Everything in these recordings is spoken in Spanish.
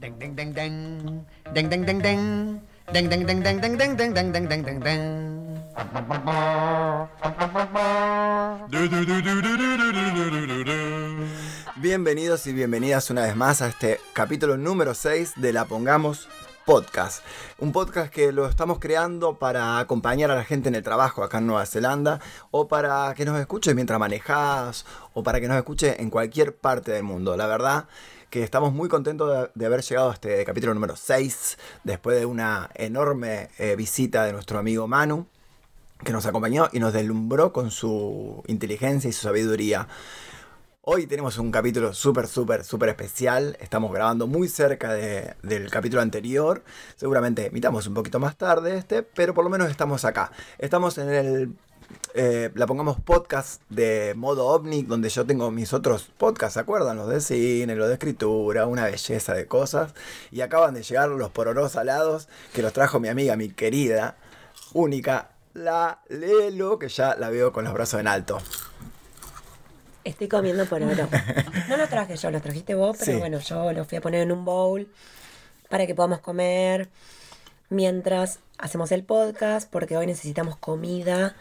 Ding ding ding ding. Ding ding ding ding. Ding ding ding ding ding ding ding ding ding ding ding ding. Bienvenidos y bienvenidas una vez más a este capítulo número 6 de La Pongamos Podcast. Un podcast que lo estamos creando para acompañar a la gente en el trabajo acá en Nueva Zelanda o para que nos escuche mientras manejas o para que nos escuche en cualquier parte del mundo. La verdad que estamos muy contentos de, haber llegado a este capítulo número 6 después de una enorme eh, visita de nuestro amigo Manu que nos acompañó y nos deslumbró con su inteligencia y su sabiduría. Hoy tenemos un capítulo súper, súper, súper especial. Estamos grabando muy cerca de- del capítulo anterior. Seguramente emitamos un poquito más tarde este, pero por lo menos estamos acá. Estamos en el... eh, la pongamos podcast de modo ovni, donde yo tengo mis otros podcasts, ¿se acuerdan? Los de cine, los de escritura, una belleza de cosas. Y acaban de llegar los pororos alados que los trajo mi amiga, mi querida, única, la Lelo, que ya la veo con los brazos en alto. Estoy comiendo por oro. No lo traje yo, lo trajiste vos, pero Sí. bueno, yo lo fui a poner en un bowl para que podamos comer mientras hacemos el podcast, porque hoy necesitamos comida,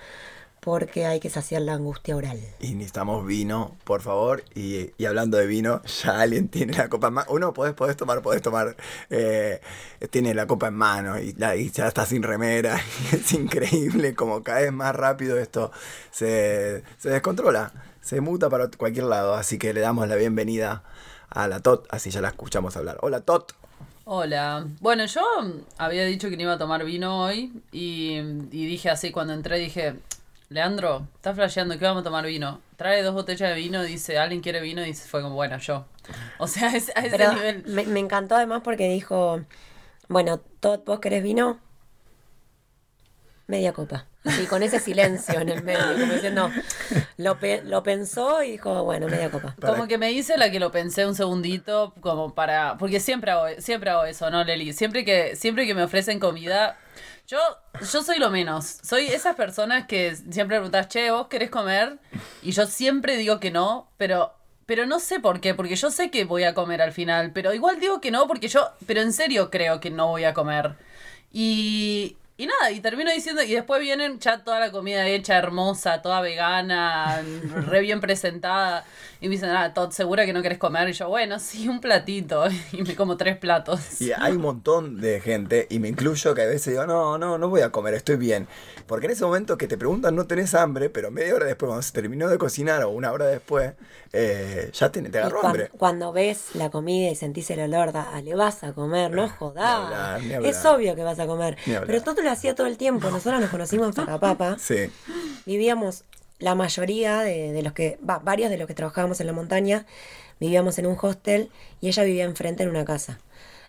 porque hay que saciar la angustia oral. Y necesitamos vino, por favor. Y, y hablando de vino, ya alguien tiene la copa en mano. Uno, podés, podés tomar, podés tomar. eh, tiene la copa en mano y, la- y ya está sin remera. es increíble como cada vez más rápido esto se, se descontrola. Se muta para cualquier lado. Así que le damos la bienvenida a la Tot. Así ya la escuchamos hablar. Hola, Tot. Hola. Bueno, yo había dicho que no iba a tomar vino hoy y, y dije así, cuando entré dije, Leandro, estás flasheando que vamos a tomar vino. Trae dos botellas de vino, dice, ¿alguien quiere vino? Y fue como, bueno, yo. O sea, es, a ese Pero nivel. me, me encantó además porque dijo, bueno, Todd, ¿vos querés vino? Media copa. Así, con ese silencio en el medio, como diciendo, lo, pe- lo pensó y dijo, bueno, media copa. Para- Como que me hice la que lo pensé un segundito, como para. Porque siempre hago, siempre hago eso, ¿no, Leli? Siempre que, siempre que me ofrecen comida. Yo, yo soy lo menos. Soy esas personas que siempre preguntas, che, ¿vos querés comer? Y yo siempre digo que no, pero. Pero no sé por qué, porque yo sé que voy a comer al final, pero igual digo que no, porque yo, pero en serio creo que no voy a comer. Y, y nada, y termino diciendo, y después vienen ya toda la comida hecha, hermosa, toda vegana, re bien presentada. Y me dicen, ah, Todd, ¿segura que no querés comer? Y yo, bueno, sí, un platito. Y me como tres platos. Y hay un montón de gente, y me incluyo, que a veces digo, no, no, no voy a comer, estoy bien. Porque en ese momento que te preguntan no tenés hambre, pero media hora después, cuando se terminó de cocinar o una hora después, eh, ya te, agarró cuan- hambre. cuando, ves la comida y sentís el olor, da- le vas a comer, no jodás. hablar, ni hablar. Es obvio que vas a comer. Pero Toto lo hacía todo el tiempo. Nosotros nos conocimos en Farrapapa. Sí. vivíamos la mayoría de, de los que, va, varios de los que trabajábamos en la montaña, vivíamos en un hostel y ella vivía enfrente en una casa.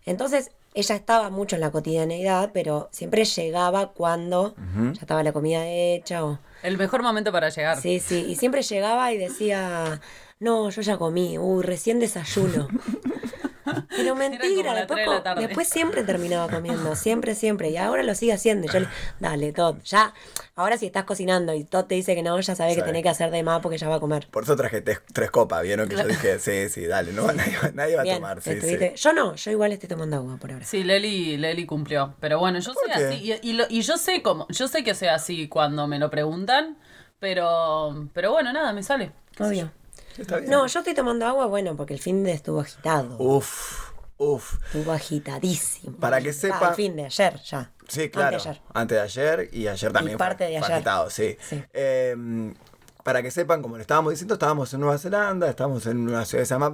Entonces, ella estaba mucho en la cotidianeidad, pero siempre llegaba cuando ya estaba la comida hecha o... El mejor momento para llegar. Sí, sí, y siempre llegaba y decía, no, yo ya comí, uy, recién desayuno. Pero mentira, después, de siempre terminaba comiendo, siempre, siempre. Y ahora lo sigue haciendo. Y yo le, dale, Todd, ya, ahora si estás cocinando y Todd te dice que no, ya sabes que tenés que hacer de más porque ya va a comer. Por eso traje tres, copas, ¿vieron? Que yo dije, sí, sí, dale, no, nadie, va- nadie va a tomar. Sí, sí. Yo no, yo igual estoy tomando agua por ahora. Sí, Leli, Leli cumplió. Pero bueno, yo ¿Por soy qué? así. Y, y lo- y yo sé cómo, yo sé que soy así cuando me lo preguntan. Pero, pero bueno, nada, me sale. Obvio. Está bien. No, yo estoy tomando agua, bueno, porque el fin de estuvo agitado. Uf, uf. Estuvo agitadísimo. Para que Ah, sepa- el fin de ayer, ya. Sí, claro. Anteayer. Antes de ayer y ayer también. parte fue- de ayer. agitado, sí. Sí. Eh, para que sepan, como le estábamos diciendo, estábamos en Nueva Zelanda, estamos en una ciudad que se llama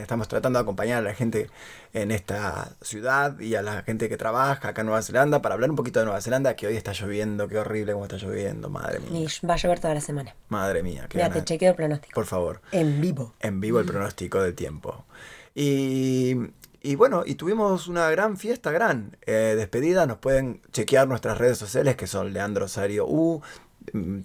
estamos tratando de acompañar a la gente en esta ciudad y a la gente que trabaja acá en Nueva Zelanda para hablar un poquito de Nueva Zelanda, que hoy está lloviendo, qué horrible cómo está lloviendo, madre mía. Y va a llover toda la semana. Madre mía, qué Mira, te chequeo el pronóstico. Por favor En vivo. en vivo el pronóstico del tiempo. Y, y bueno, y tuvimos una gran fiesta, gran eh, despedida. Nos pueden chequear nuestras redes sociales que son Leandro Sario U, mm,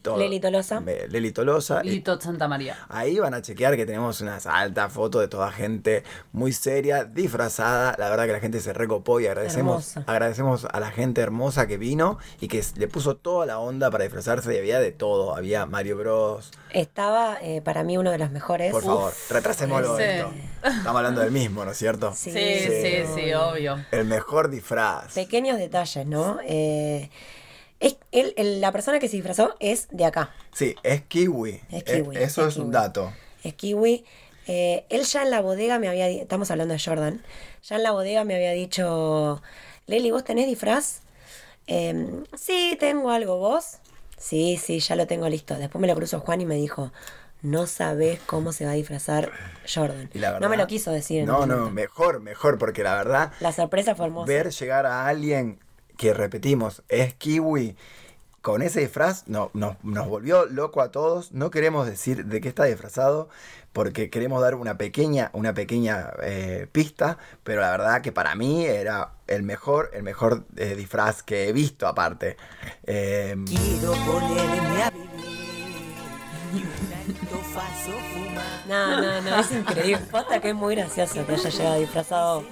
todo. Leli Tolosa. Leli Tolosa. Y Tot Santa María. Ahí van a chequear que tenemos unas altas fotos de toda gente muy seria, disfrazada. La verdad que la gente se recopó y agradecemos, Hermosa. agradecemos a la gente hermosa que vino y que le puso toda la onda para disfrazarse y había de todo. Había Mario Bros. Estaba eh, para mí uno de los mejores. Por favor, retrasémoslo ese- esto. Estamos hablando del mismo, ¿no es cierto? Sí, Sí, sí, sí. sí, obvio. El mejor disfraz. Pequeños detalles, ¿no? Eh, es, él- él- la persona que se disfrazó es de acá. Sí, es kiwi. Es Eh, Eso es un dato. Es kiwi. Eh, él ya en la bodega me había estamos hablando de Jordan, ya en la bodega me había dicho, Leli, ¿vos tenés disfraz? Em, sí, tengo algo, ¿vos? Sí, sí, ya lo tengo listo. Después me lo cruzó Juan y me dijo, no sabés cómo se va a disfrazar Jordan. Y la verdad, no me lo quiso decir. en No, no, mejor, mejor, porque la verdad, La sorpresa fue hermosa. ver llegar a alguien que repetimos es kiwi con ese disfraz no, no- nos volvió loco a todos. No queremos decir de qué está disfrazado porque queremos dar una pequeña, una pequeña eh, pista, pero la verdad que para mí era el mejor, el mejor eh, disfraz que he visto aparte. Eh, Quiero ponerme a vivir fumar. No, no, no, es increíble. Posta que es muy gracioso que haya llegado disfrazado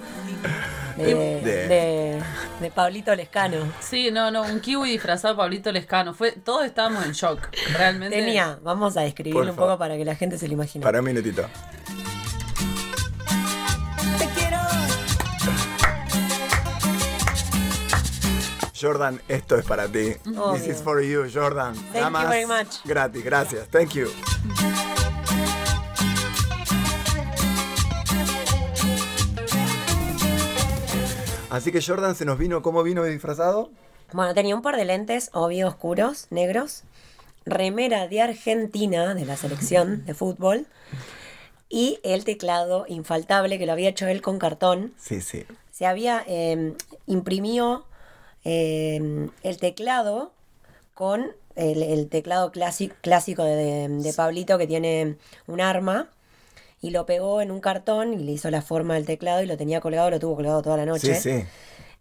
de, De- de, de Pablito Lescano. Sí, no, no, un kiwi disfrazado de Pablito Lescano. Fue, todos estábamos en shock, realmente. Tenía, vamos a describirlo un poco para que la gente se lo imagine. para un minutito. Te quiero. Jordan, esto es para ti. Obvio. This is for you, Jordan. Thank Nada you más very much. Gratis, gracias. Thank you. Así que Jordan se nos vino, ¿cómo vino disfrazado? Bueno, tenía un par de lentes, obvio, oscuros, negros, remera de Argentina, de la selección de fútbol, y el teclado infaltable que lo había hecho él con cartón. Sí, sí. Se había eh, imprimió eh, el teclado con el, el teclado clásico, clásico de, de Pablito que tiene un arma y lo pegó en un cartón y le hizo la forma del teclado y lo tenía colgado, lo tuvo colgado toda la noche. Sí, sí.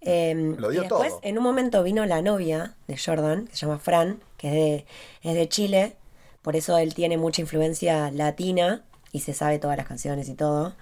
Eh, Lo dio y después, todo. en un momento vino la novia de Jordan, que se llama Fran, que es de, es de Chile, por eso él tiene mucha influencia latina y se sabe todas las canciones y todo.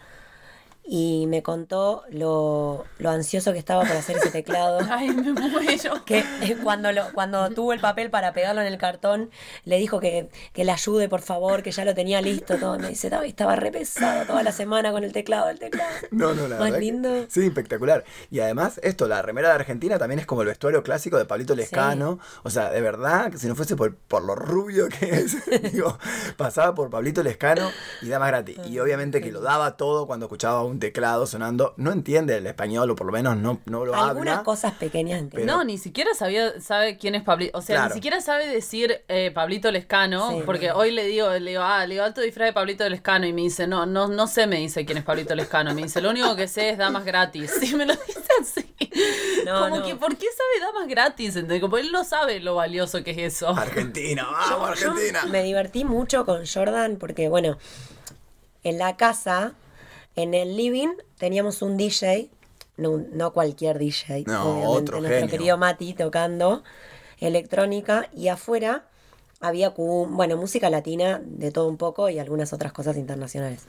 Y me contó lo, lo ansioso que estaba por hacer ese teclado. Ay, me muero. Que eh, cuando, lo, cuando tuvo el papel para pegarlo en el cartón, le dijo que, que le ayude, por favor, que ya lo tenía listo. Todo. Me dice, "Estaba- estaba re pesado toda la semana con el teclado, el teclado. No, no, la Más verdad que- lindo. Sí, espectacular. Y además, esto, la remera de Argentina también es como el vestuario clásico de Pablito Lescano. O sea, de verdad, que si no fuese por, por lo rubio que es, digo, pasaba por Pablito Lescano y daba gratis. Y obviamente que lo daba todo cuando escuchaba un teclado sonando. No entiende el español, o por lo menos no, no lo Algunas habla. cosas pequeñas entiendo. No, ni siquiera sabía, sabe quién es Pablito. O sea, Claro. ni siquiera sabe decir eh, Pablito Lescano. Sí. Porque hoy le digo, le digo, ah, le digo alto disfraz de Pablito Lescano. Y me dice, no, no, no sé, me dice quién es Pablito Lescano. Me dice, lo único que sé es damas gratis. Y me lo dice así. No, Como no. que, ¿por qué sabe damas gratis? ¿Entendés? Como él no sabe lo valioso que es eso. Argentina, vamos, Yo Argentina. me divertí mucho con Jordan porque, bueno, en la casa, en el living, teníamos un DJ, no, no cualquier DJ, No, obviamente, otro nuestro genio. querido Mati tocando electrónica y afuera había, bueno, música latina de todo un poco y algunas otras cosas internacionales.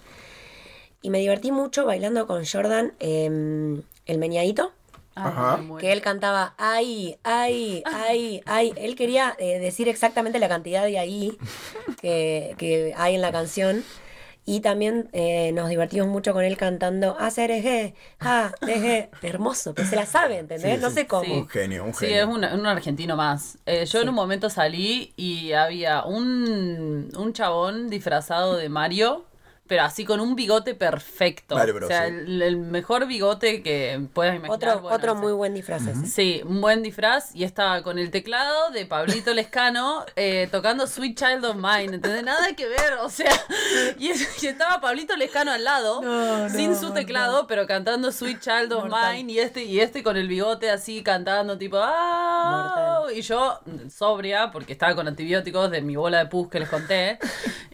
Y me divertí mucho bailando con Jordan em, el meñadito Ajá. muero. que él cantaba ay, ay, ay, ay. Él quería eh, decir exactamente la cantidad de ahí que, que hay en la canción. Y también eh, nos divertimos mucho con él cantando hacer eje, ja, deje. Hermoso, pero se la sabe, ¿entendés? Sí, no sí. sé cómo. Sí. Un genio, un Sí, genio. es un, un argentino más. Eh, yo en un momento salí y había un, un chabón disfrazado de Mario, pero así con un bigote perfecto. Mario Bros, o sea, sí. el, el mejor bigote que puedas imaginar. Otro, Bueno, otro muy buen disfraz ese. Sí, un buen disfraz y estaba con el teclado de Pablito Lescano eh, tocando Sweet Child of Mine, ¿entendés? Nada que ver, o sea, y, y estaba Pablito Lescano al lado, No, sin no, su teclado, pero cantando Sweet Child of Mortal. Mine y este, y este con el bigote así cantando tipo ¡Ah! Y yo sobria, porque estaba con antibióticos de mi bola de pus que les conté,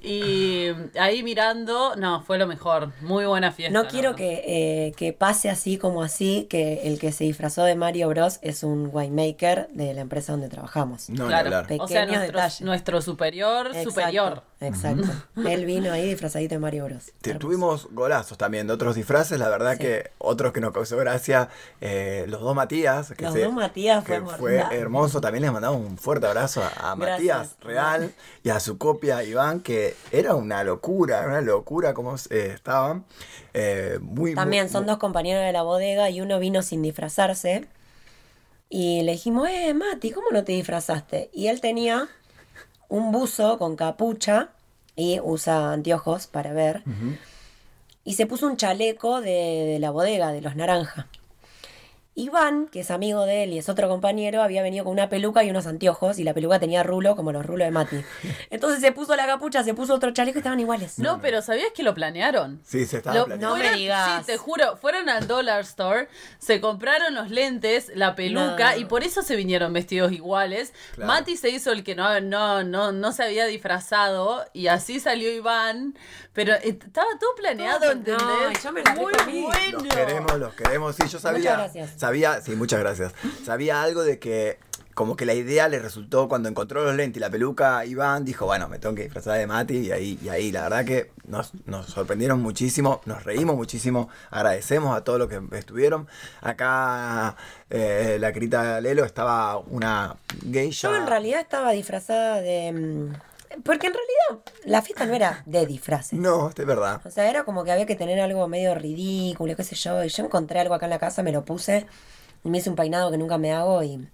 y ahí mirando todo, no, fue lo mejor. Muy buena fiesta. No quiero que, eh, que pase así como así, que el que se disfrazó de Mario Bros es un winemaker de la empresa donde trabajamos. No, Claro. hablar. O sea, Pequeños nuestro, detalles. nuestro superior, Exacto, superior. Exacto. Él vino ahí disfrazadito de Mario Bros. Te-. Tuvimos golazos también de otros disfraces, la verdad Sí. que otros que nos causó gracia, eh, los dos Matías. Que Los dos Matías fue que fue hermoso. También les mandamos un fuerte abrazo a, a. Matías Real y a su copia Iván, que era una locura, era una locura como eh, estaban. Eh, muy, También muy- son dos compañeros de la bodega y uno vino sin disfrazarse. Y le dijimos, eh, Mati, ¿cómo no te disfrazaste? Y él tenía un buzo con capucha y usa anteojos para ver. Y se puso un chaleco de, de la bodega, de los naranja. Iván, que es amigo de él y es otro compañero, había venido con una peluca y unos anteojos y la peluca tenía rulo como los rulos de Mati. Entonces se puso la capucha, se puso otro chaleco y estaban iguales. No, pero ¿sabías que lo planearon? Sí, se estaba Lo- planeando. No me fueron- digas. Sí, te juro, fueron al Dollar Store, se compraron los lentes, la peluca No. y por eso se vinieron vestidos iguales. Claro. Mati se hizo el que no, no, no, no se había disfrazado y así salió Iván, pero estaba todo planeado, ¿entendés? no, yo me la Muy recomí. bueno. Los queremos, los queremos. Sí, yo sabía. gracias. Sabía, sí, muchas gracias. Sabía algo de que, como que la idea le resultó cuando encontró los lentes y la peluca, Iván dijo, bueno, me tengo que disfrazar de Mati. Y ahí, y ahí la verdad que nos, nos sorprendieron muchísimo, nos reímos muchísimo. Agradecemos a todos los que estuvieron. Acá, eh, la querida Lelo estaba una geisha. Yo en realidad estaba disfrazada de... Porque en realidad la fiesta no era de disfraces. No, es verdad. O sea, era como que había que tener algo medio ridículo, qué sé yo. Y yo encontré algo acá en la casa, me lo puse y me hice un peinado que nunca me hago y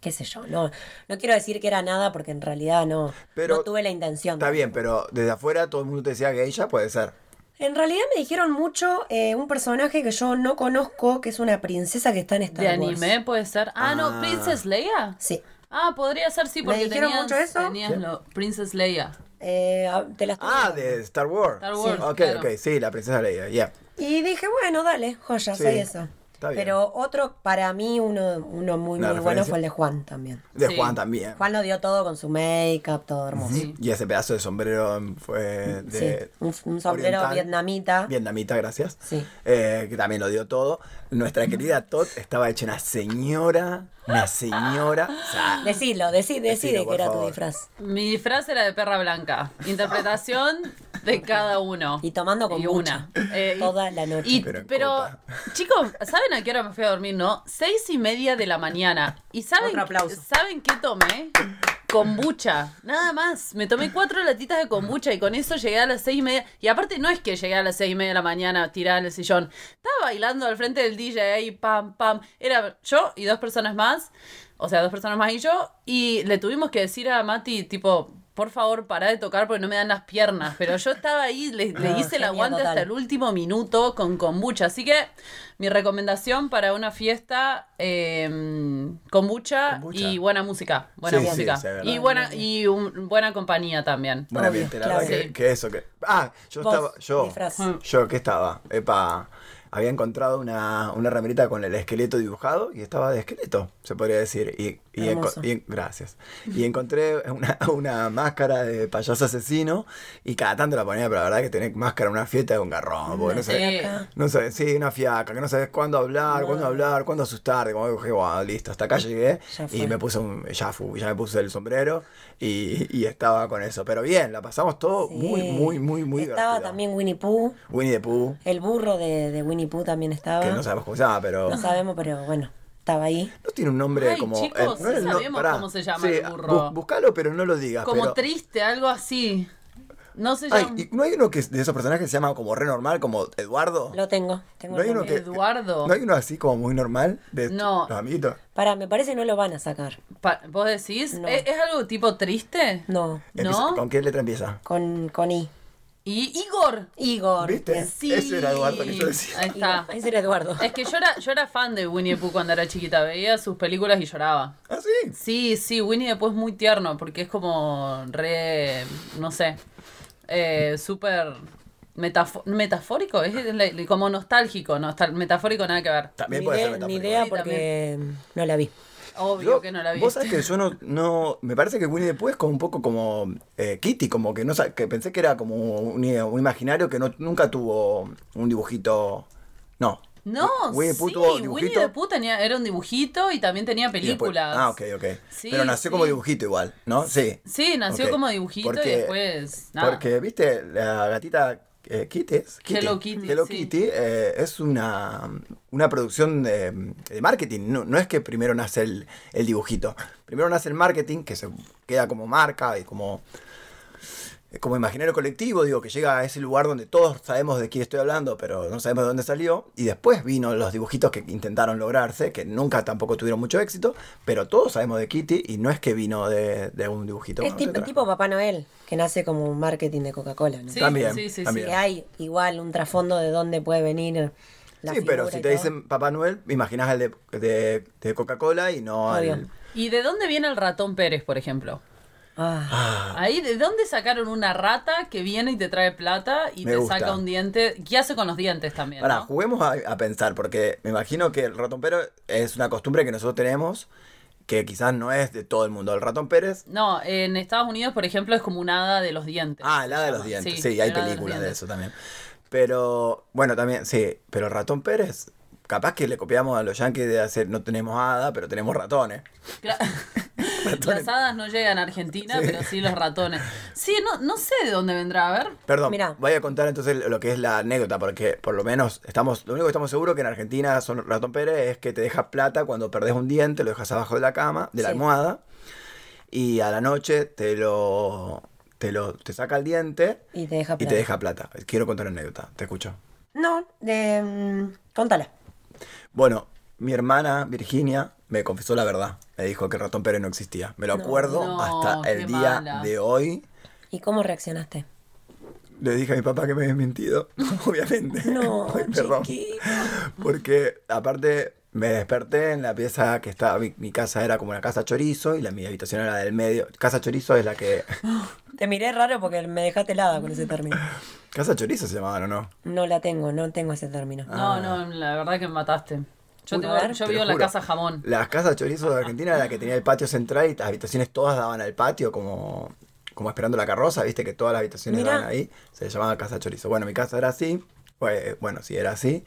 qué sé yo. No, no quiero decir que era nada porque en realidad no, Pero no tuve la intención. Está bien, pero desde afuera todo el mundo te decía geisha, puede ser. En realidad me dijeron mucho eh, un personaje que yo no conozco, que es una princesa que está en Star ¿De Wars. anime puede ser? Ah, no, Ah. Princess Leia. Sí. Ah, podría ser, sí, ¿Me porque dijeron tenías, mucho eso? tenías Sí. lo- Princess Leia. Eh, ah, te la estoy Ah, de Star Wars. Star Wars, Ok, claro. ok, sí, la princesa Leia, ya. Y dije, bueno, dale, joya, Sí, soy eso. Está bien. Pero otro, para mí, uno, uno muy, muy bueno fue el de Juan también. De Sí. Juan también. Juan lo dio todo con su make-up, todo hermoso. Sí. Y ese pedazo de sombrero fue de. Sí, un, un sombrero oriental. vietnamita. Vietnamita, gracias. Sí. Eh, que también lo dio todo. Nuestra querida Tot estaba hecha una señora. Una señora. O sea, Decilo, decí, decide que era tu disfraz. Mi disfraz era de perra blanca. Interpretación de cada uno. Y tomando con Y una. Eh, y- Toda la noche. Y- Pero chicos, ¿saben a qué hora me fui a dormir, no? Seis y media de la mañana. ¿Y saben. ¿saben qué tomé? Kombucha, nada más. Me tomé cuatro latitas de kombucha y con eso llegué a las seis y media. Y aparte no es que llegué a las seis y media de la mañana tirada en el sillón. Estaba bailando al frente del DJ ahí, pam, pam. Era yo y dos personas más. O sea, dos personas más y yo. Y le tuvimos que decir a Mati, tipo, por favor, pará de tocar porque no me dan las piernas. Pero yo estaba ahí, le, le No, hice el aguante total. hasta el último minuto con kombucha. Así que mi recomendación para una fiesta, eh, kombucha, Kombucha. y buena música. Buena Sí, música. sí, y buena y un- buena compañía también. Buen Obvio, la claro. verdad que, que eso. Que... Ah, yo Vos, estaba. Yo, disfraz. yo, ¿qué estaba? Epa. Había encontrado una, una remerita con el esqueleto dibujado y estaba de esqueleto, se podría decir. Y, y, y- gracias. Y encontré una, una máscara de payaso asesino y cada tanto la ponía, pero la verdad que tener máscara en una fiesta es un garrón. Porque no sé, no sé, sí, una fiaca, que no sabes cuándo hablar, cuándo hablar, cuándo asustarte. Como dije, bueno, listo, hasta acá llegué y me puse un, ya, fu- ya me puse el sombrero y, y estaba con eso. Pero bien, la pasamos todo Sí. muy, muy, muy, muy Estaba divertido. también Winnie Pooh. Winnie the Pooh, El burro de, de Winnie Pooh también estaba. que no sabemos cómo se llama, pero No sabemos, pero bueno, estaba ahí. no tiene un nombre Ay, como. chicos, no sabemos pará. cómo se llama Sí, el burro. bu- Buscalo, pero no lo digas. Como pero- triste, algo así. No se Ay, llama. ¿y ¿no hay uno que es de esos personajes que se llama como re normal, como Eduardo? Lo tengo. tengo ¿No hay el uno nombre. que- Eduardo. ¿No hay uno así como muy normal de No. los amiguitos? Pará, me parece que no lo van a sacar. Pa- ¿Vos decís? No. ¿Es, es algo tipo triste? No, ¿No? ¿Con qué letra empieza? con, con I. Y Igor. Igor. ¿Viste? Sí. Ese era Eduardo que yo decía. Ahí está. Ese era Eduardo. Es que yo era, yo era fan de Winnie the Pooh cuando era chiquita. Veía sus películas y lloraba. ¿Ah, sí? Sí, sí, Winnie the Pooh es muy tierno porque es como re, no sé, eh, súper metafo- metafórico, es como nostálgico, nostal- metafórico nada que ver. También Ni puede ser idea, ni metafórico. idea Sí, porque no la vi. Obvio Yo- que no la vi. Vos sabés que yo no, no. Me parece que Winnie the Pooh es como un poco como eh, Kitty, como que no que pensé que era como un, un imaginario que no, nunca tuvo un dibujito. No. No, Winnie sí, Winnie the Pooh tenía, era un dibujito y también tenía después- películas. ah, ok, ok. Sí, Pero nació como dibujito igual, ¿no? Sí. Sí, nació como dibujito Porque- y después nada. Porque, viste, la gatita eh, Kitty, es Hello Kitty, Hello sí. Kitty eh, es una, una producción de, de marketing. No, no es que primero nace el, el dibujito. Primero nace el marketing, que se queda como marca y como, como imaginario colectivo, digo, que llega a ese lugar donde todos sabemos de quién estoy hablando, pero no sabemos de dónde salió. Y después vino los dibujitos que intentaron lograrse, que nunca tampoco tuvieron mucho éxito, pero todos sabemos de Kitty y no es que vino de, de un dibujito. Es tipo, Papá Noel, que nace como un marketing de Coca-Cola, ¿no? Sí, También, sí, sí, también. Que hay igual un trasfondo de dónde puede venir la sí, pero si te todo. dicen Papá Noel, imaginas el de, de, de Coca-Cola y no al... ¿Y de dónde viene el ratón Pérez, por ejemplo? Ah, Ahí, ¿de dónde sacaron una rata que viene y te trae plata y Me te gusta. saca un diente? ¿Qué hace con los dientes también? Pará, no? juguemos a, a pensar, porque me imagino que el ratón Pérez es una costumbre que nosotros tenemos, que quizás no es de todo el mundo. El ratón Pérez... No, en Estados Unidos, por ejemplo, es como un hada de los dientes. Ah, el hada de los dientes. Sí, hay películas de dientes. eso también. Pero, bueno, también, sí, pero el ratón Pérez... Capaz que le copiamos a los yankees de hacer, no tenemos hada, pero tenemos ratones. Las hadas no llegan a Argentina, pero sí los ratones. Sí, no, no sé de dónde vendrá, a ver. Perdón, Mirá. voy a contar entonces lo que es la anécdota, porque por lo menos estamos, lo único que estamos seguros que en Argentina son ratón Pérez es que te deja plata cuando perdés un diente, lo dejas abajo de la cama, de la Sí. almohada, y a la noche te lo, te lo, te saca el diente y te deja y te plata. deja plata. Quiero contar una anécdota, te escucho. No, de, mm, contala. Bueno, mi hermana Virginia me confesó la verdad. Me dijo que el ratón Pérez no existía. Me lo acuerdo No, hasta el día mala. de hoy. ¿Y cómo reaccionaste? Le dije a mi papá que me había mentido, obviamente. No, Ay, perdón. Porque aparte me desperté en la pieza que estaba, mi, mi casa era como una casa chorizo y la mi habitación era del medio. Casa chorizo es la que... Te miré raro porque me dejaste helada con ese término. casa chorizo se llamaba, ¿o no? No la tengo, no tengo ese término. Ah. No, no, la verdad que me mataste. Yo, tengo- a ver. yo vivo en la casa jamón. Las casas chorizo de Argentina era la que tenía el patio central y las habitaciones todas daban al patio como, como esperando la carroza, viste que todas las habitaciones Mirá. daban ahí. Se llamaba casa chorizo. Bueno, mi casa era así. pues, bueno, sí, era así.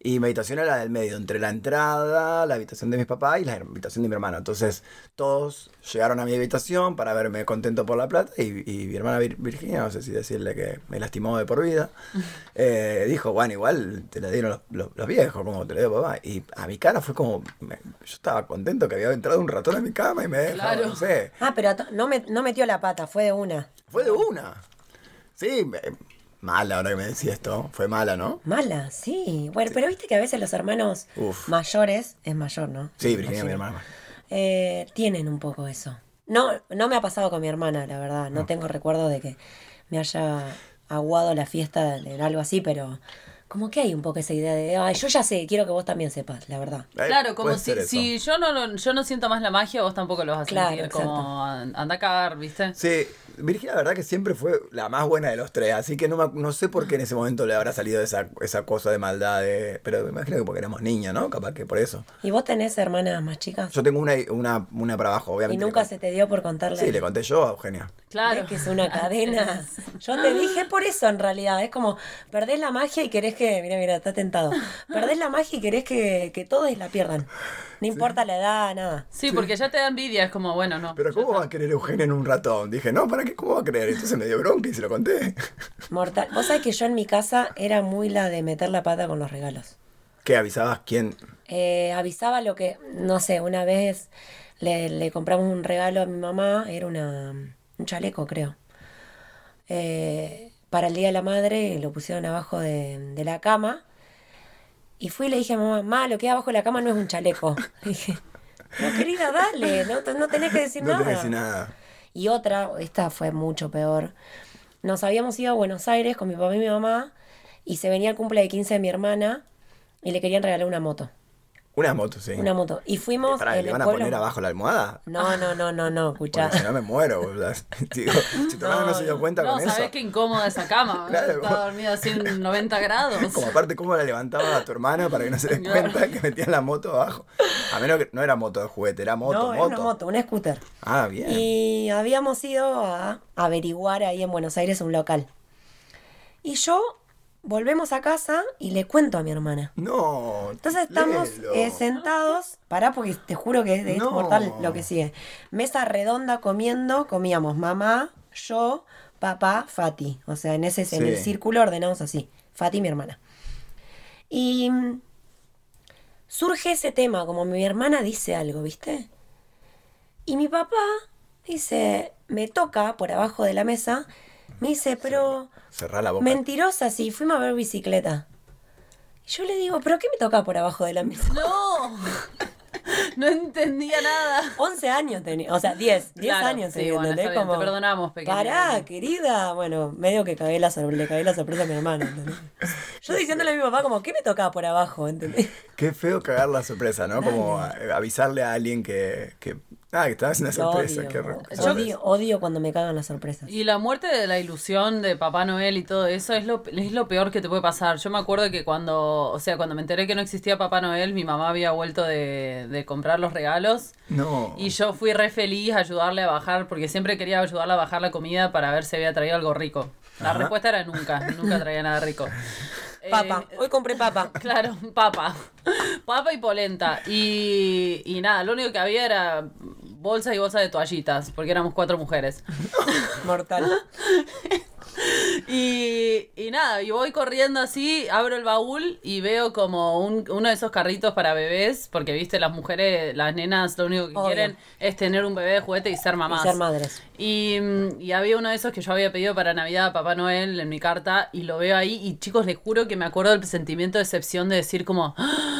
Y mi habitación era la del medio, entre la entrada, la habitación de mis papás y la habitación de mi hermano. Entonces, todos llegaron a mi habitación para verme contento por la plata. Y, y mi hermana Vir- Virginia, no sé si decirle que me lastimó de por vida, eh, dijo: Bueno, igual te la dieron los, los- los viejos, como te lo dio papá. Y a mi cara fue como: me- Yo estaba contento que había entrado un ratón a mi cama y me dejó, Claro. no sé. Ah, pero no, me, no metió la pata, fue de una. Fue de una. Sí, me- mala ahora que me decís esto. Fue mala, ¿no? Mala, sí. Bueno, pero viste que a veces los hermanos Uf. mayores, es mayor, ¿no? Sí, Virginia, mi hermana. Eh, tienen un poco eso. No, no me ha pasado con mi hermana, la verdad. No tengo recuerdo de que me haya aguado la fiesta en algo así, pero como que hay un poco esa idea de, ay, yo ya sé, quiero que vos también sepas, la verdad. Eh, Claro, como si, si yo no lo- yo no siento más la magia, vos tampoco lo vas a Claro, sentir. exacto. Como an- anda a cagar, ¿viste? Sí, Virginia, la verdad que siempre fue la más buena de los tres, así que no, me- no sé por qué en ese momento le habrá salido esa, esa cosa de maldad, de, pero me imagino que porque éramos niños, ¿no? Capaz que por eso. ¿Y vos tenés hermanas más chicas? Yo tengo una, una, una para abajo, ¿Y obviamente. nunca le se te dio por contarle? con- Sí, le conté yo a Eugenia. Claro. ¿Ves que es una cadena. Yo te dije por eso en realidad. Es como, perdés la magia y querés que. Mira, mira, está tentado. Perdés la magia y querés que, que todos la pierdan. No importa la edad, nada. Sí, porque ya te da envidia, es como, bueno, no. Pero ¿cómo va a querer Eugenia en un ratón? Dije, no, ¿para qué? ¿Cómo va a creer? Entonces me dio bronca y se lo conté. Mortal. Vos sabés que yo en mi casa era muy la de meter la pata con los regalos. ¿Qué avisabas quién? Eh, avisaba lo que, no sé, una vez le, le compramos un regalo a mi mamá, era una, un chaleco, creo. Eh, para el Día de la Madre lo pusieron abajo de, de la cama. Y fui y le dije a mamá, mamá, lo que hay abajo de la cama no es un chaleco. Le dije, no querida, dale, no, no tenés que decir No nada. te decir nada. Y otra, esta fue mucho peor. Nos habíamos ido a Buenos Aires con mi papá y mi mamá y se venía el cumple de 15 de mi hermana y le querían regalar una moto. Una moto, sí. Una moto. Y fuimos Pará, en ¿le el van a poner abajo la almohada? No, no, no, no, no, escuchá. Si no me muero, boludo. Digo, si tu hermano no se dio cuenta no, con ¿sabés eso. qué incómoda esa cama? Claro, Estaba vos- dormida así en 90 grados. Como aparte, ¿cómo la levantaba a tu hermana para que no se dé Claro. cuenta que metía la moto abajo? A menos que no era moto de juguete, era moto, no, era moto. una moto, un scooter. Ah, bien. Y habíamos ido a averiguar ahí en Buenos Aires un local. Y yo volvemos a casa y le cuento a mi hermana. No. Entonces estamos eh, sentados, pará porque te juro que es de No. mortal lo que sigue. Mesa redonda comiendo, comíamos mamá, yo, papá, Fati. O sea, en ese en el Sí. círculo ordenamos así. Fati, mi hermana. Y mm, surge ese tema, como mi hermana dice algo, ¿viste? Y mi papá dice, me toca por abajo de la mesa, me dice, pero Cerrá la boca. mentirosa, sí, fuimos a ver bicicleta. Y yo le digo, ¿pero qué me toca por abajo de la mesa? No, no entendía nada. 11 años tenía, o sea, 10, 10 Claro, años sí, bueno, ¿entendés? está bien, Como, te perdonamos, pequeña. Pará, querida. Bueno, medio que cagué la sorpresa, le cagué la sorpresa a mi hermano, ¿entendés? Yo diciéndole a mi papá como, ¿qué me tocaba por abajo? ¿entendés? Qué feo cagar la sorpresa, ¿no? Como avisarle a alguien que. que ah, que estabas en Lo sorpresa. odio, qué re- odio, odio cuando me cagan las sorpresas. Y la muerte de la ilusión de Papá Noel y todo eso es lo, es lo peor que te puede pasar. Yo me acuerdo que cuando, o sea, cuando me enteré que no existía Papá Noel, mi mamá había vuelto de, de comprar los regalos. No. Y yo fui re feliz a ayudarle a bajar, porque siempre quería ayudarle a bajar la comida para ver si había traído algo rico. La Ajá. respuesta era nunca, nunca traía nada rico. Papa, Eh, hoy compré papa. Claro, papa. Papa y polenta. Y, y nada, lo único que había era bolsa y bolsa de toallitas, porque éramos cuatro mujeres. Mortal. Y, y nada, y voy corriendo así, abro el baúl y veo como un- uno de esos carritos para bebés, porque viste, las mujeres, las nenas, lo único que Obvio. quieren es tener un bebé de juguete y ser Y mamás. ser madres. Y, y había uno de esos que yo había pedido para Navidad a Papá Noel en mi carta y lo veo ahí y chicos, les juro que me acuerdo del sentimiento de decepción de decir como... "Ah,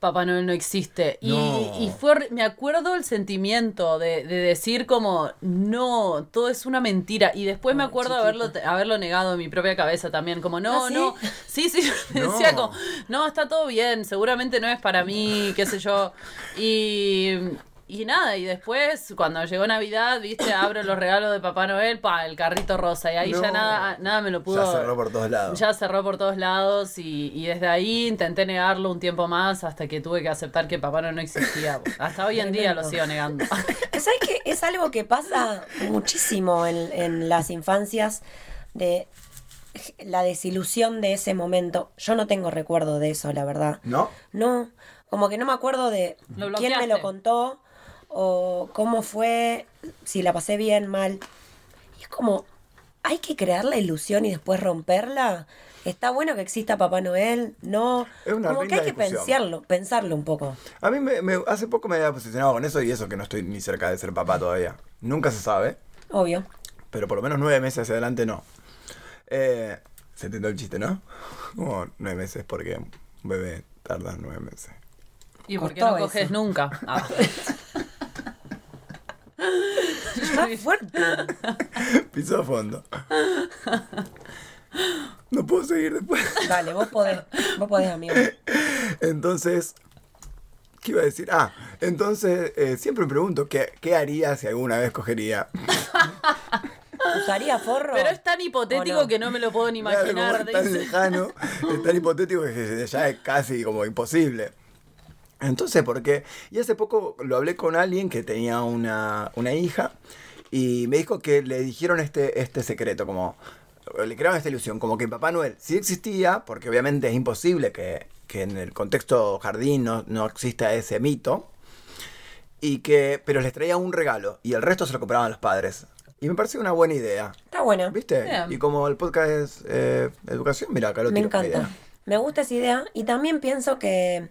Papá Noel no existe. Y, No. y fue, me acuerdo el sentimiento de, de decir como, no, todo es una mentira. Y después me acuerdo chiquita. haberlo, haberlo negado en mi propia cabeza también, como, no, ¿Ah, sí? no. Sí, sí, No. decía como, no, está todo bien, seguramente no es para mí, qué sé yo. Y, y nada, y después, cuando llegó Navidad, viste, abro los regalos de Papá Noel, pa, el carrito rosa. Y ahí ya nada, nada me lo pudo. Ya cerró por todos lados. Ya cerró por todos lados y, y desde ahí intenté negarlo un tiempo más hasta que tuve que aceptar que Papá Noel no existía. Hasta hoy en día lo sigo negando. ¿Sabes qué? Es algo que pasa muchísimo en, en las infancias de la desilusión de ese momento. Yo no tengo recuerdo de eso, la verdad. ¿No? No, como que no me acuerdo de quién me lo contó o cómo fue, si la pasé bien, mal. Y es como, hay que crear la ilusión y después romperla. Está bueno que exista Papá Noel, no. Es una como que hay que pensarlo, pensarlo un poco. A mí me, me- hace poco me había posicionado con eso y eso que no estoy ni cerca de ser papá todavía. Nunca se sabe, Obvio. pero por lo menos nueve meses hacia adelante no. Eh, se entendió el chiste, ¿no? Como nueve meses porque un bebé tarda nueve meses. ¿Y por qué no coges nunca? Ah. Está fuerte. Piso a fondo. No puedo seguir después. Dale, vos podés, vos podés, amigo. Entonces, ¿qué iba a decir? Ah, entonces eh, siempre me pregunto ¿qué, qué haría si alguna vez cogería. ¿Usaría forro? Pero es tan hipotético que no me lo puedo ni Claro, imaginar. es tan lejano, es tan hipotético que ya es casi como imposible. Entonces, ¿por qué? Y hace poco lo hablé con alguien que tenía una, una hija y me dijo que le dijeron este, este secreto, como le crearon esta ilusión, como que Papá Noel sí existía, porque obviamente es imposible que, que en el contexto jardín no, no exista ese mito, y que, pero les traía un regalo y el resto se lo compraban los padres. Y me pareció una buena idea. Está buena. ¿Viste? Y como el podcast es eh, educación, mira, acá lo Me tiro encanta. idea. Me gusta esa idea. Y también pienso que,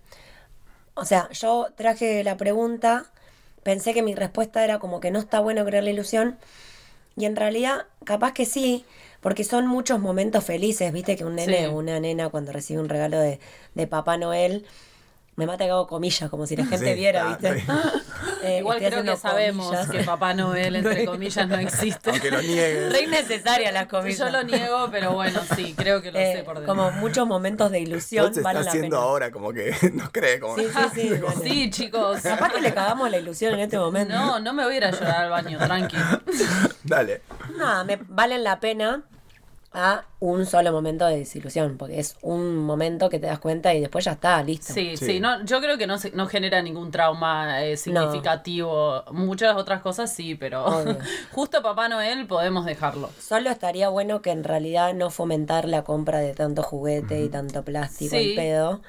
o sea, yo traje la pregunta, pensé que mi respuesta era como que no está bueno crear la ilusión. Y en realidad, capaz que sí, porque son muchos momentos felices, viste, que un nene Sí. o una nena cuando recibe un regalo de, de Papá Noel, me mata que hago comillas, como si la gente Sí, viera, viste. Eh, Igual creo que sabemos comillas. que Papá Noel, entre comillas, no existe. Aunque lo niegues. Re innecesaria las comillas. Yo lo niego, pero bueno, sí, creo que lo Eh, sé por dentro. como muchos momentos de ilusión Vos se vale está la haciendo pena. ahora como que no cree, como Sí, sí, sí. Sí, chicos. Capaz que le cagamos la ilusión en este momento. No, no me voy a ir a llorar al baño, tranqui. Dale. Nada, me valen la pena a un solo momento de desilusión, porque es un momento que te das cuenta y después ya está, listo. Sí, Sí. sí, no, yo creo que no, no genera ningún trauma eh, significativo. Muchas otras cosas sí, pero justo Papá Noel podemos dejarlo. Solo estaría bueno que en realidad no fomentar la compra de tanto juguete y tanto plástico Sí. y pedo.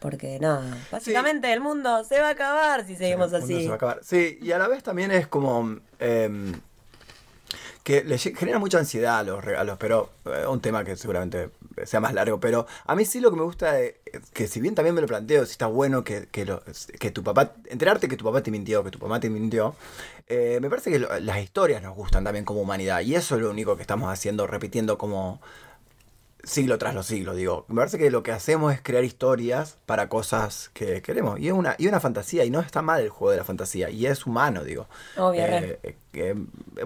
Porque nada, básicamente el mundo se va a acabar si seguimos El mundo así. se va a acabar. Sí, y a la vez también es como em, que le genera mucha ansiedad a los regalos, pero eh, un tema que seguramente sea más largo, pero a mí sí lo que me gusta es que si bien también me lo planteo, si está bueno que, que, tu papá, enterarte que tu papá te mintió, que tu mamá te mintió, eh, me parece que las historias nos gustan también como humanidad, y eso es lo único que estamos haciendo, repitiendo como siglo tras los siglos, digo. Me parece que lo que hacemos es crear historias para cosas que queremos. Y es una, y una fantasía, y no está mal el juego de la fantasía, y es humano, digo. Obvio, Eh, eh, eh,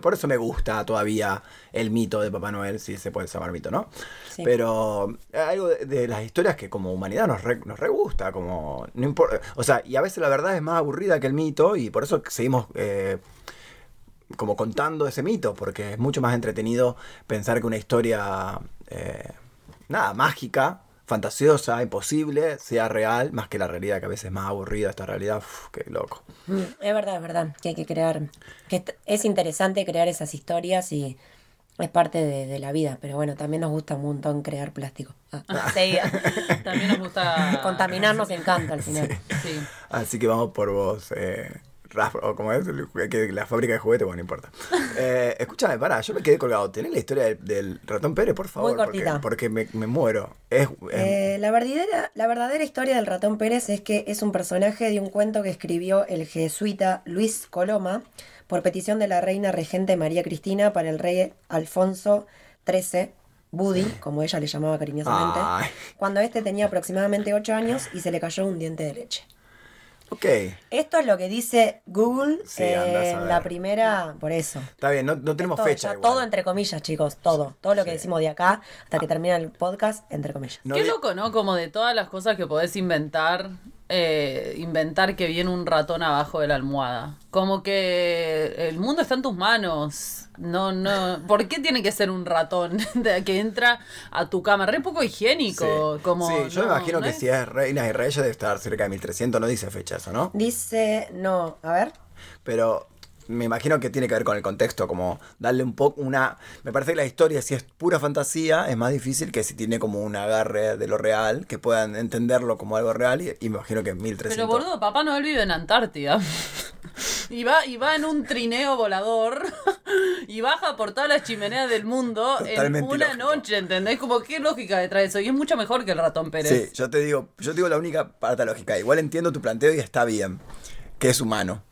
por eso me gusta todavía el mito de Papá Noel, si se puede llamar mito, ¿no? Sí. Pero algo de, de las historias que como humanidad nos re, nos re gusta, como no importa, o sea, y a veces la verdad es más aburrida que el mito y por eso seguimos eh, como contando ese mito, porque es mucho más entretenido pensar que una historia, eh, nada, mágica, fantasiosa, imposible, sea real, más que la realidad, que a veces es más aburrida esta realidad, uf, qué loco. Mm, Es verdad, es verdad, que hay que crear, que es interesante crear esas historias y es parte de, de la vida, pero bueno, también nos gusta un montón crear plástico. Ah, seguía. También nos gusta Contaminar nos encanta al final. Sí. Así que vamos por vos, eh, o como es, la fábrica de juguetes, bueno, no importa. Eh, escúchame, pará, yo me quedé colgado. ¿Tenés la historia del, del ratón Pérez, por favor? Muy cortita. Porque, porque me, me muero. Es, es- Eh, la, verdadera, la verdadera historia del ratón Pérez es que es un personaje de un cuento que escribió el jesuita Luis Coloma por petición de la reina regente María Cristina para el rey Alfonso XIII, Budi, como ella le llamaba cariñosamente, Ay. cuando este tenía aproximadamente 8 años y se le cayó un diente de leche. Ok, Esto es lo que dice Google Sí, eh, en la primera, por eso. está bien, no, no tenemos fecha. ya igual. todo entre comillas, chicos, todo. Todo lo que Sí. decimos de acá hasta que termina el podcast, entre comillas. No Qué loco, ¿no? Como de todas las cosas que podés inventar, eh, inventar que viene un ratón abajo de la almohada. Como que el mundo está en tus manos. No, no. ¿Por qué tiene que ser un ratón de- que entra a tu cama? Re poco higiénico. Sí. Como, Sí, yo me no, imagino no que es- si es reina y reyes debe estar cerca de 1300, no dice fecha eso, ¿no? Dice, no, a ver. Pero me imagino que tiene que ver con el contexto, como darle un poco una... Me parece que la historia, si es pura fantasía, es más difícil que si tiene como un agarre de lo real, que puedan entenderlo como algo real, y, y me imagino que en 1300... Pero boludo, Papá Noel vive en Antártida. Y va, y va en un trineo volador y baja por todas las chimeneas del mundo en una noche, ¿entendés? Como qué lógica detrás de eso. Y es mucho mejor que el ratón Pérez. Sí, yo te digo, yo te digo la única parte lógica. Igual entiendo tu planteo y está bien, que es humano.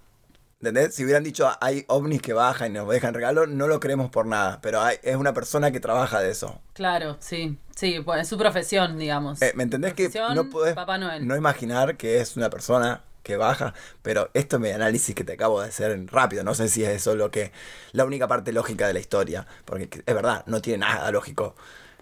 ¿Entendés? Si hubieran dicho hay ovnis que bajan y nos dejan regalo, no lo creemos por nada. Pero hay, es una persona que trabaja de eso. Claro, sí. Sí, pues es su profesión, digamos. Eh, ¿Me entendés que no podés Papá Noel. no imaginar que es una persona que baja? Pero esto es mi análisis que te acabo de hacer rápido. No sé si es eso lo que. La única parte lógica de la historia. Porque es verdad, no tiene nada lógico.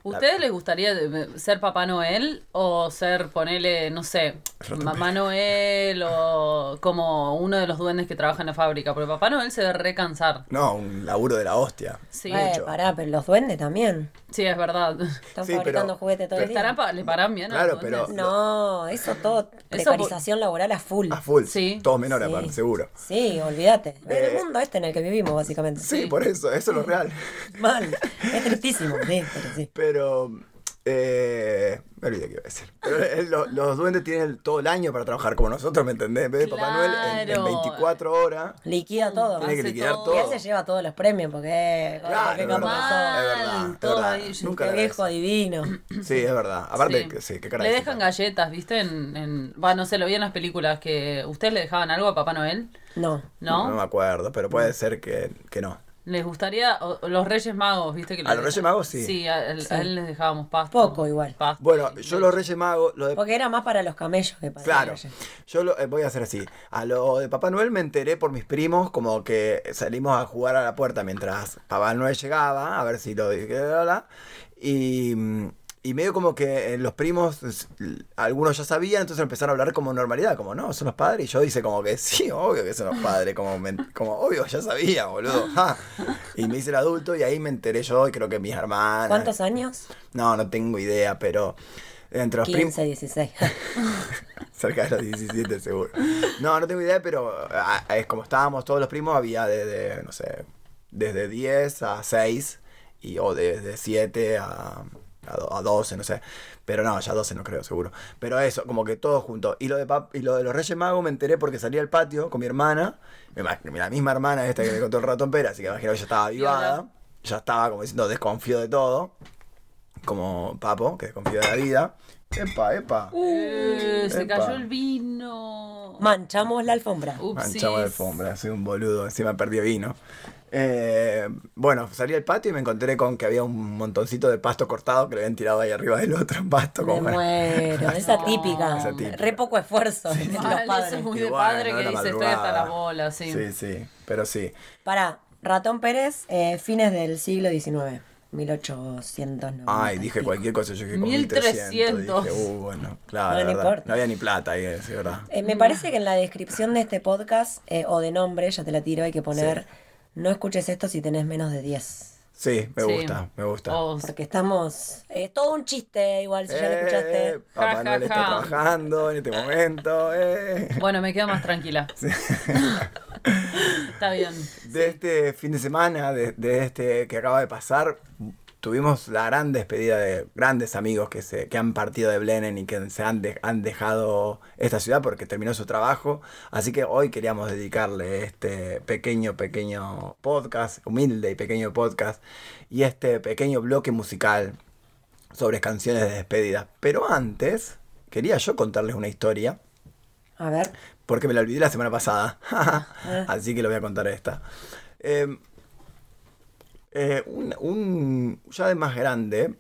La- ¿Ustedes les gustaría de- ser Papá Noel o ser, ponele, no sé, Mamá Noel o como uno de los duendes que trabaja en la fábrica? Porque Papá Noel se debe recansar. No, un laburo de la hostia. Sí, Eh, pará, pero los duendes también. Sí, es verdad. Están Sí, fabricando pero- juguetes todo el día. ¿Estarán pa- ¿Le paran bien Claro, pero- No, eso todo, precarización laboral a full. A full. Sí. Todos menores, Sí. aparte, seguro. Sí, olvídate. Eh, el mundo este en el que vivimos, básicamente. Sí, por eso, eso es lo real. Mal. Es tristísimo, sí, pero sí. Pero. Eh, me olvidé qué iba a decir. Pero eh, lo- los duendes tienen todo el año para trabajar como nosotros, ¿me entendés? En vez de Papá Noel, en- en, Claro. 24 horas. Liquida todo. Tiene que Hace liquidar todo. Y él todo. se lleva todos los premios porque. Claro, qué es verdad, es verdad, es todo verdad. ahí. Nunca Qué le viejo divino. Sí, es verdad. Aparte, Sí. que sí, qué cara Le de dejan galletas, ¿viste? En, en... Va, no sé, lo vi en las películas que... ¿Ustedes le dejaban algo a Papá Noel? No. ¿No? No me acuerdo, pero puede ser que, que no. Les gustaría, o- los Reyes Magos, ¿viste? Que A los Reyes Magos, sí. Sí, a, él- Sí. a él les dejábamos pasto. Poco igual. Pasto Bueno, y yo los Reyes Magos, lo de Porque era más para los camellos que para Claro, los yo lo, eh, voy a hacer así. A lo de Papá Noel me enteré por mis primos, como que salimos a jugar a la puerta mientras Papá Noel llegaba, a ver si lo y, mm, y medio como que eh, los primos, algunos ya sabían, entonces empezaron a hablar como normalidad, como no, son los padres, y yo hice como que sí, obvio que son los padres, como, me- como obvio, ya sabía, boludo. ja. Y me hice el adulto y ahí me enteré yo y creo que mis hermanas. ¿Cuántos años? No, no tengo idea, pero entre los primos. 15, 16. Cerca de los 17 seguro. No, no tengo idea, pero ah, es como estábamos todos los primos, había desde, no sé, desde 10 a 6 y, o desde 7 a, a, do- a 12, no sé. Pero no, ya 12 no creo, seguro. Pero eso, como que todos juntos. Y lo de, pap- y lo de los Reyes Magos me enteré porque salí al patio con mi hermana, la misma hermana esta que me contó el ratón Pera, así que imagino que ya estaba avivada. Ya estaba como diciendo, desconfío de todo. Como Papo, que desconfío de la vida. Epa, epa. Eh, se Epa. cayó el vino. Manchamos la alfombra. Upsis. Manchado de alfombra, soy un boludo, encima perdí vino. Eh, bueno, salí al patio y me encontré con que había un montoncito de pasto cortado que le habían tirado ahí arriba del otro pasto. Me Como muero. Esa No, típica. esa típica. Re poco esfuerzo de los eso padres. es muy de bueno, padre que dice estoy hasta la bola, sí. Sí, sí, pero sí. Para Ratón Pérez, eh, fines del siglo XIX. 1890. Ay, dije cualquier cosa, yo dije como 1300. 1300. Dije, uh, bueno, claro, No, no verdad. importa. No había ni plata ahí, es verdad. Eh, me parece que en la descripción de este podcast, eh, o de nombre, ya te la tiro, hay que poner, Sí. No escuches esto si tenés menos de 10. Sí, me Sí. gusta, me gusta. O- Porque estamos... Es todo un chiste igual, si ya lo Eh, escuchaste. Papá Ja, Noel ja, está ja. trabajando en este momento. eh. Bueno, me quedo más tranquila. Está bien. De este fin de semana, de, de este que acaba de pasar, tuvimos la gran despedida de grandes amigos que, se, que han partido de Blenheim y que se han, de- han dejado esta ciudad porque terminó su trabajo. Así que hoy queríamos dedicarle este pequeño, pequeño podcast, humilde y pequeño podcast, y este pequeño bloque musical sobre canciones de despedida. Pero antes, quería yo contarles una historia. A ver. Porque me la olvidé la semana pasada. Así que lo voy a contar esta. Eh, eh, un, un- ya de más grande,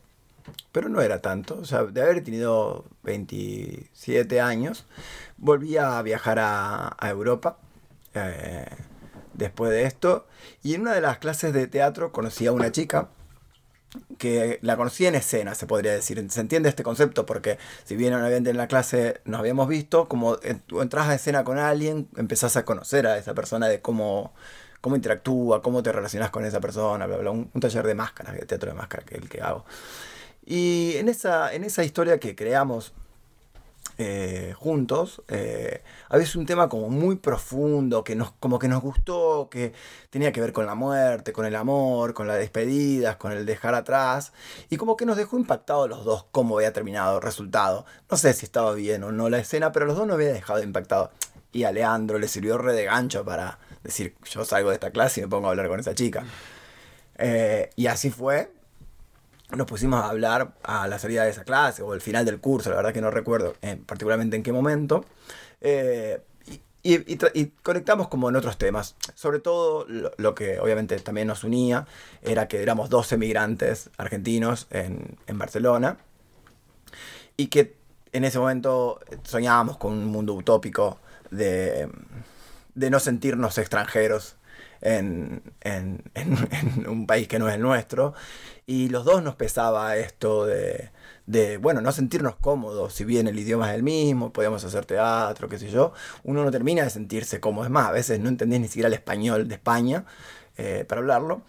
pero no era tanto. O sea, de haber tenido 27 años, volví a viajar a, Europa. eh, después de esto. Y en una de las clases de teatro conocí a una chica que la conocí en escena, se podría decir. Se entiende este concepto porque si bien obviamente en la clase nos habíamos visto, como tú entras a escena con alguien, empezás a conocer a esa persona de cómo, cómo interactúa, cómo te relacionas con esa persona, bla, bla, un, taller de máscaras, de teatro de máscaras que es el que hago. Y en esa, en esa historia que creamos eh, juntos, eh, a veces un tema como muy profundo, que nos, como que nos gustó, que tenía que ver con la muerte, con el amor, con las despedidas, con el dejar atrás, y como que nos dejó impactados los dos cómo había terminado el resultado. No sé si estaba bien o no la escena, pero los dos nos había dejado impactados. Y a Leandro le sirvió re de gancho para decir, yo salgo de esta clase y me pongo a hablar con esa chica. Eh, y así fue, nos pusimos a hablar a la salida de esa clase o al final del curso, la verdad que no recuerdo eh, particularmente en qué momento. Eh, y, conectamos como en otros temas. Sobre todo lo, que obviamente también nos unía era que éramos dos emigrantes argentinos en, en Barcelona y que en ese momento soñábamos con un mundo utópico de, de no sentirnos extranjeros en, en- un país que no es el nuestro. Y los dos nos pesaba esto de, de, bueno, no sentirnos cómodos, si bien el idioma es el mismo, podíamos hacer teatro, qué sé yo, uno no termina de sentirse cómodo. Es más, a veces no entendés ni siquiera el español de España eh, para hablarlo.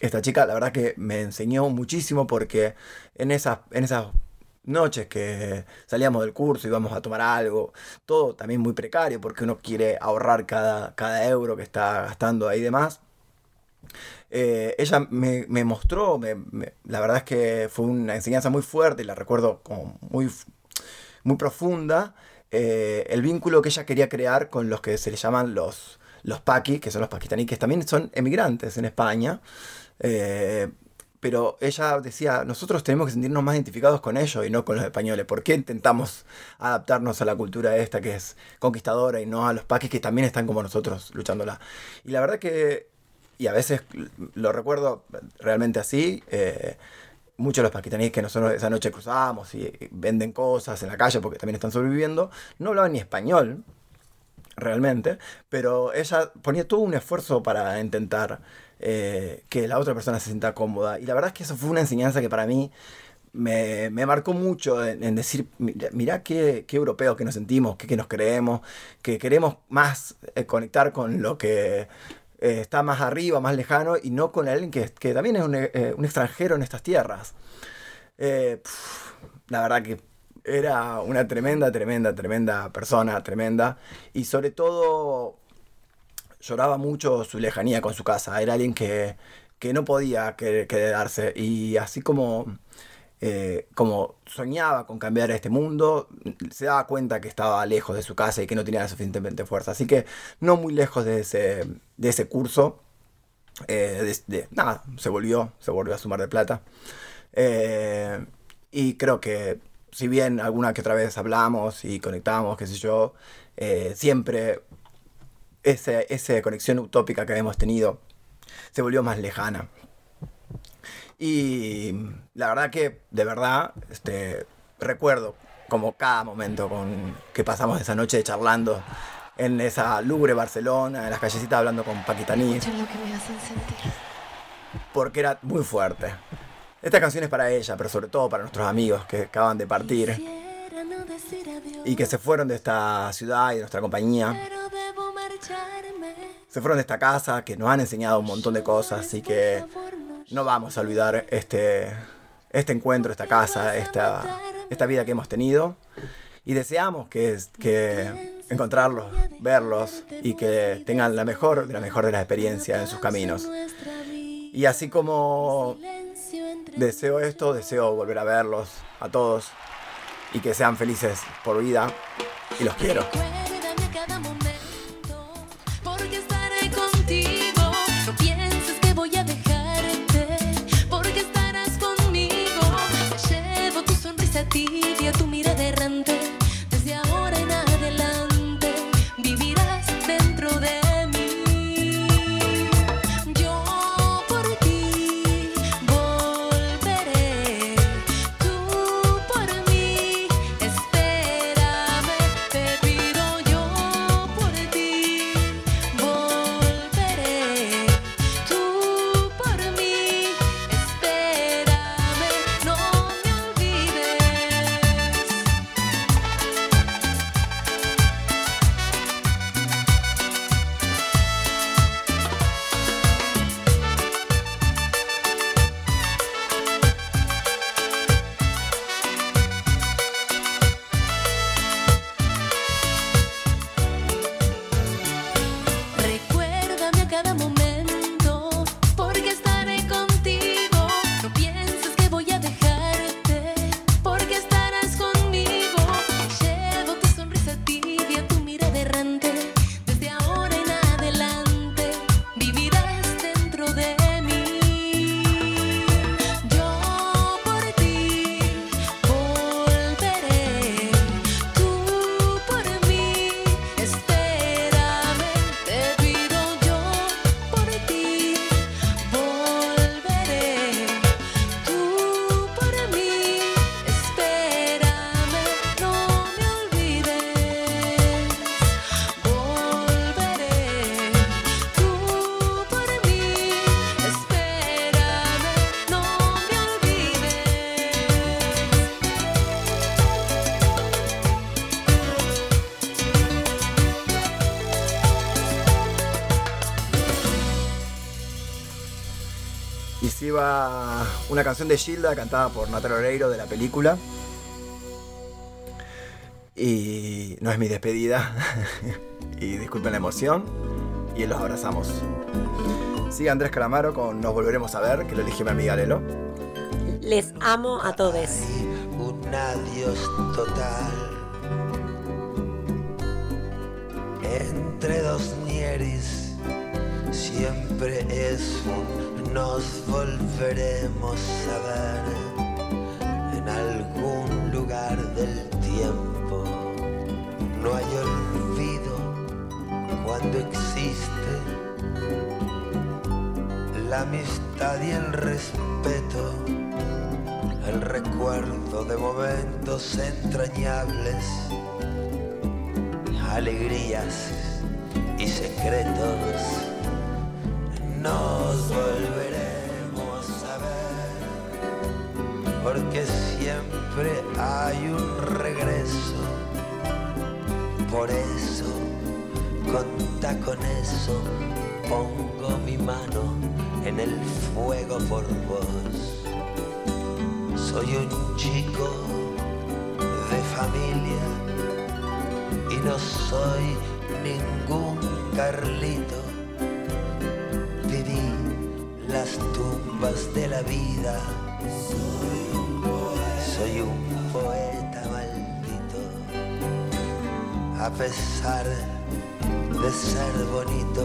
Esta chica, la verdad que me enseñó muchísimo porque en esas, en esas noches que salíamos del curso, íbamos a tomar algo, todo también muy precario porque uno quiere ahorrar cada, cada euro que está gastando ahí de más. Eh, ella me, me mostró, me- la verdad es que fue una enseñanza muy fuerte y la recuerdo como muy, muy profunda, eh, el vínculo que ella quería crear con los que se le llaman los, los paquis, que son los pakistaníes, que también son emigrantes en España. Eh, pero ella decía, nosotros tenemos que sentirnos más identificados con ellos y no con los españoles. ¿Por qué intentamos adaptarnos a la cultura esta que es conquistadora y no a los paquis que también están como nosotros luchándola? Y la verdad que y a veces lo recuerdo realmente así. eh, muchos de los pakistaníes que nosotros esa noche cruzábamos y venden cosas en la calle porque también están sobreviviendo, no hablaban ni español, realmente, pero ella ponía todo un esfuerzo para intentar eh, que la otra persona se sienta cómoda. Y la verdad es que eso fue una enseñanza que para mí me, marcó mucho en, decir, mirá qué, qué europeos que nos sentimos, qué nos creemos, que queremos más eh, conectar con lo que eh, está más arriba, más lejano, y no con alguien que, también es un, extranjero en estas tierras. La verdad que era una tremenda, tremenda, tremenda persona, tremenda. Y sobre todo lloraba mucho su lejanía con su casa. Era alguien que, que no podía que- quedarse. Y así como, eh, como soñaba con cambiar este mundo, se daba cuenta que estaba lejos de su casa y que no tenía suficientemente fuerza. Así que no muy lejos de ese, de ese curso. eh, de- de- nada, se volvió, se volvió a sumar de plata. Eh, y creo que si bien alguna que otra vez hablamos y conectamos, qué sé yo, eh, siempre ese- esa conexión utópica que habíamos tenido se volvió más lejana. Y la verdad que, de verdad, este, recuerdo como cada momento con, que pasamos esa noche charlando en esa lúgubre Barcelona, en las callecitas hablando con sentir. porque era muy fuerte. Esta canción es para ella, pero sobre todo para nuestros amigos que acaban de partir y que se fueron de esta ciudad y de nuestra compañía. Se fueron de esta casa que nos han enseñado un montón de cosas y que no vamos a olvidar este, este encuentro, esta casa, esta, esta vida que hemos tenido. Y deseamos que, que encontrarlos, verlos y que tengan la mejor de la mejor de las experiencias en sus caminos. Y así como deseo esto, deseo volver a verlos a todos y que sean felices por vida y los quiero. Una canción de Gilda cantada por Natalia Oreiro de la película. Y no es mi despedida. y disculpen la emoción. Y los abrazamos. Sigue Andrés Calamaro con Nos Volveremos a Ver, que lo eligió mi amiga Lelo. Les amo a todos. Entrañables, alegrías y secretos. Nos volveremos a ver, porque siempre hay un regreso. Por eso, conta con eso, pongo mi mano en el fuego por vos. Soy un chico familia y no soy ningún Carlito. Viví las tumbas de la vida. Soy un poeta maldito. A pesar de ser bonito,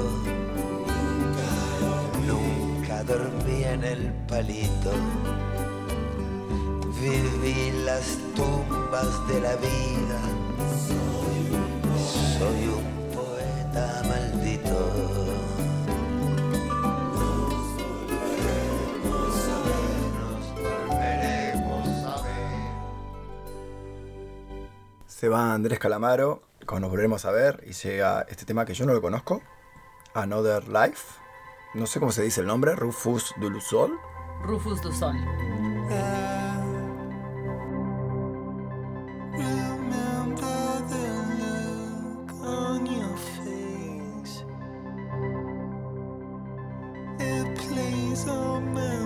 nunca dormí en el palito. Viví las tumbas de la vida. Soy un poeta maldito. Se va Andrés Calamaro, con Nos volveremos a ver, y llega este tema que yo no lo conozco, Another Life. No sé cómo se dice el nombre, Rufus Dulusol. Rufus du Sol. Remember come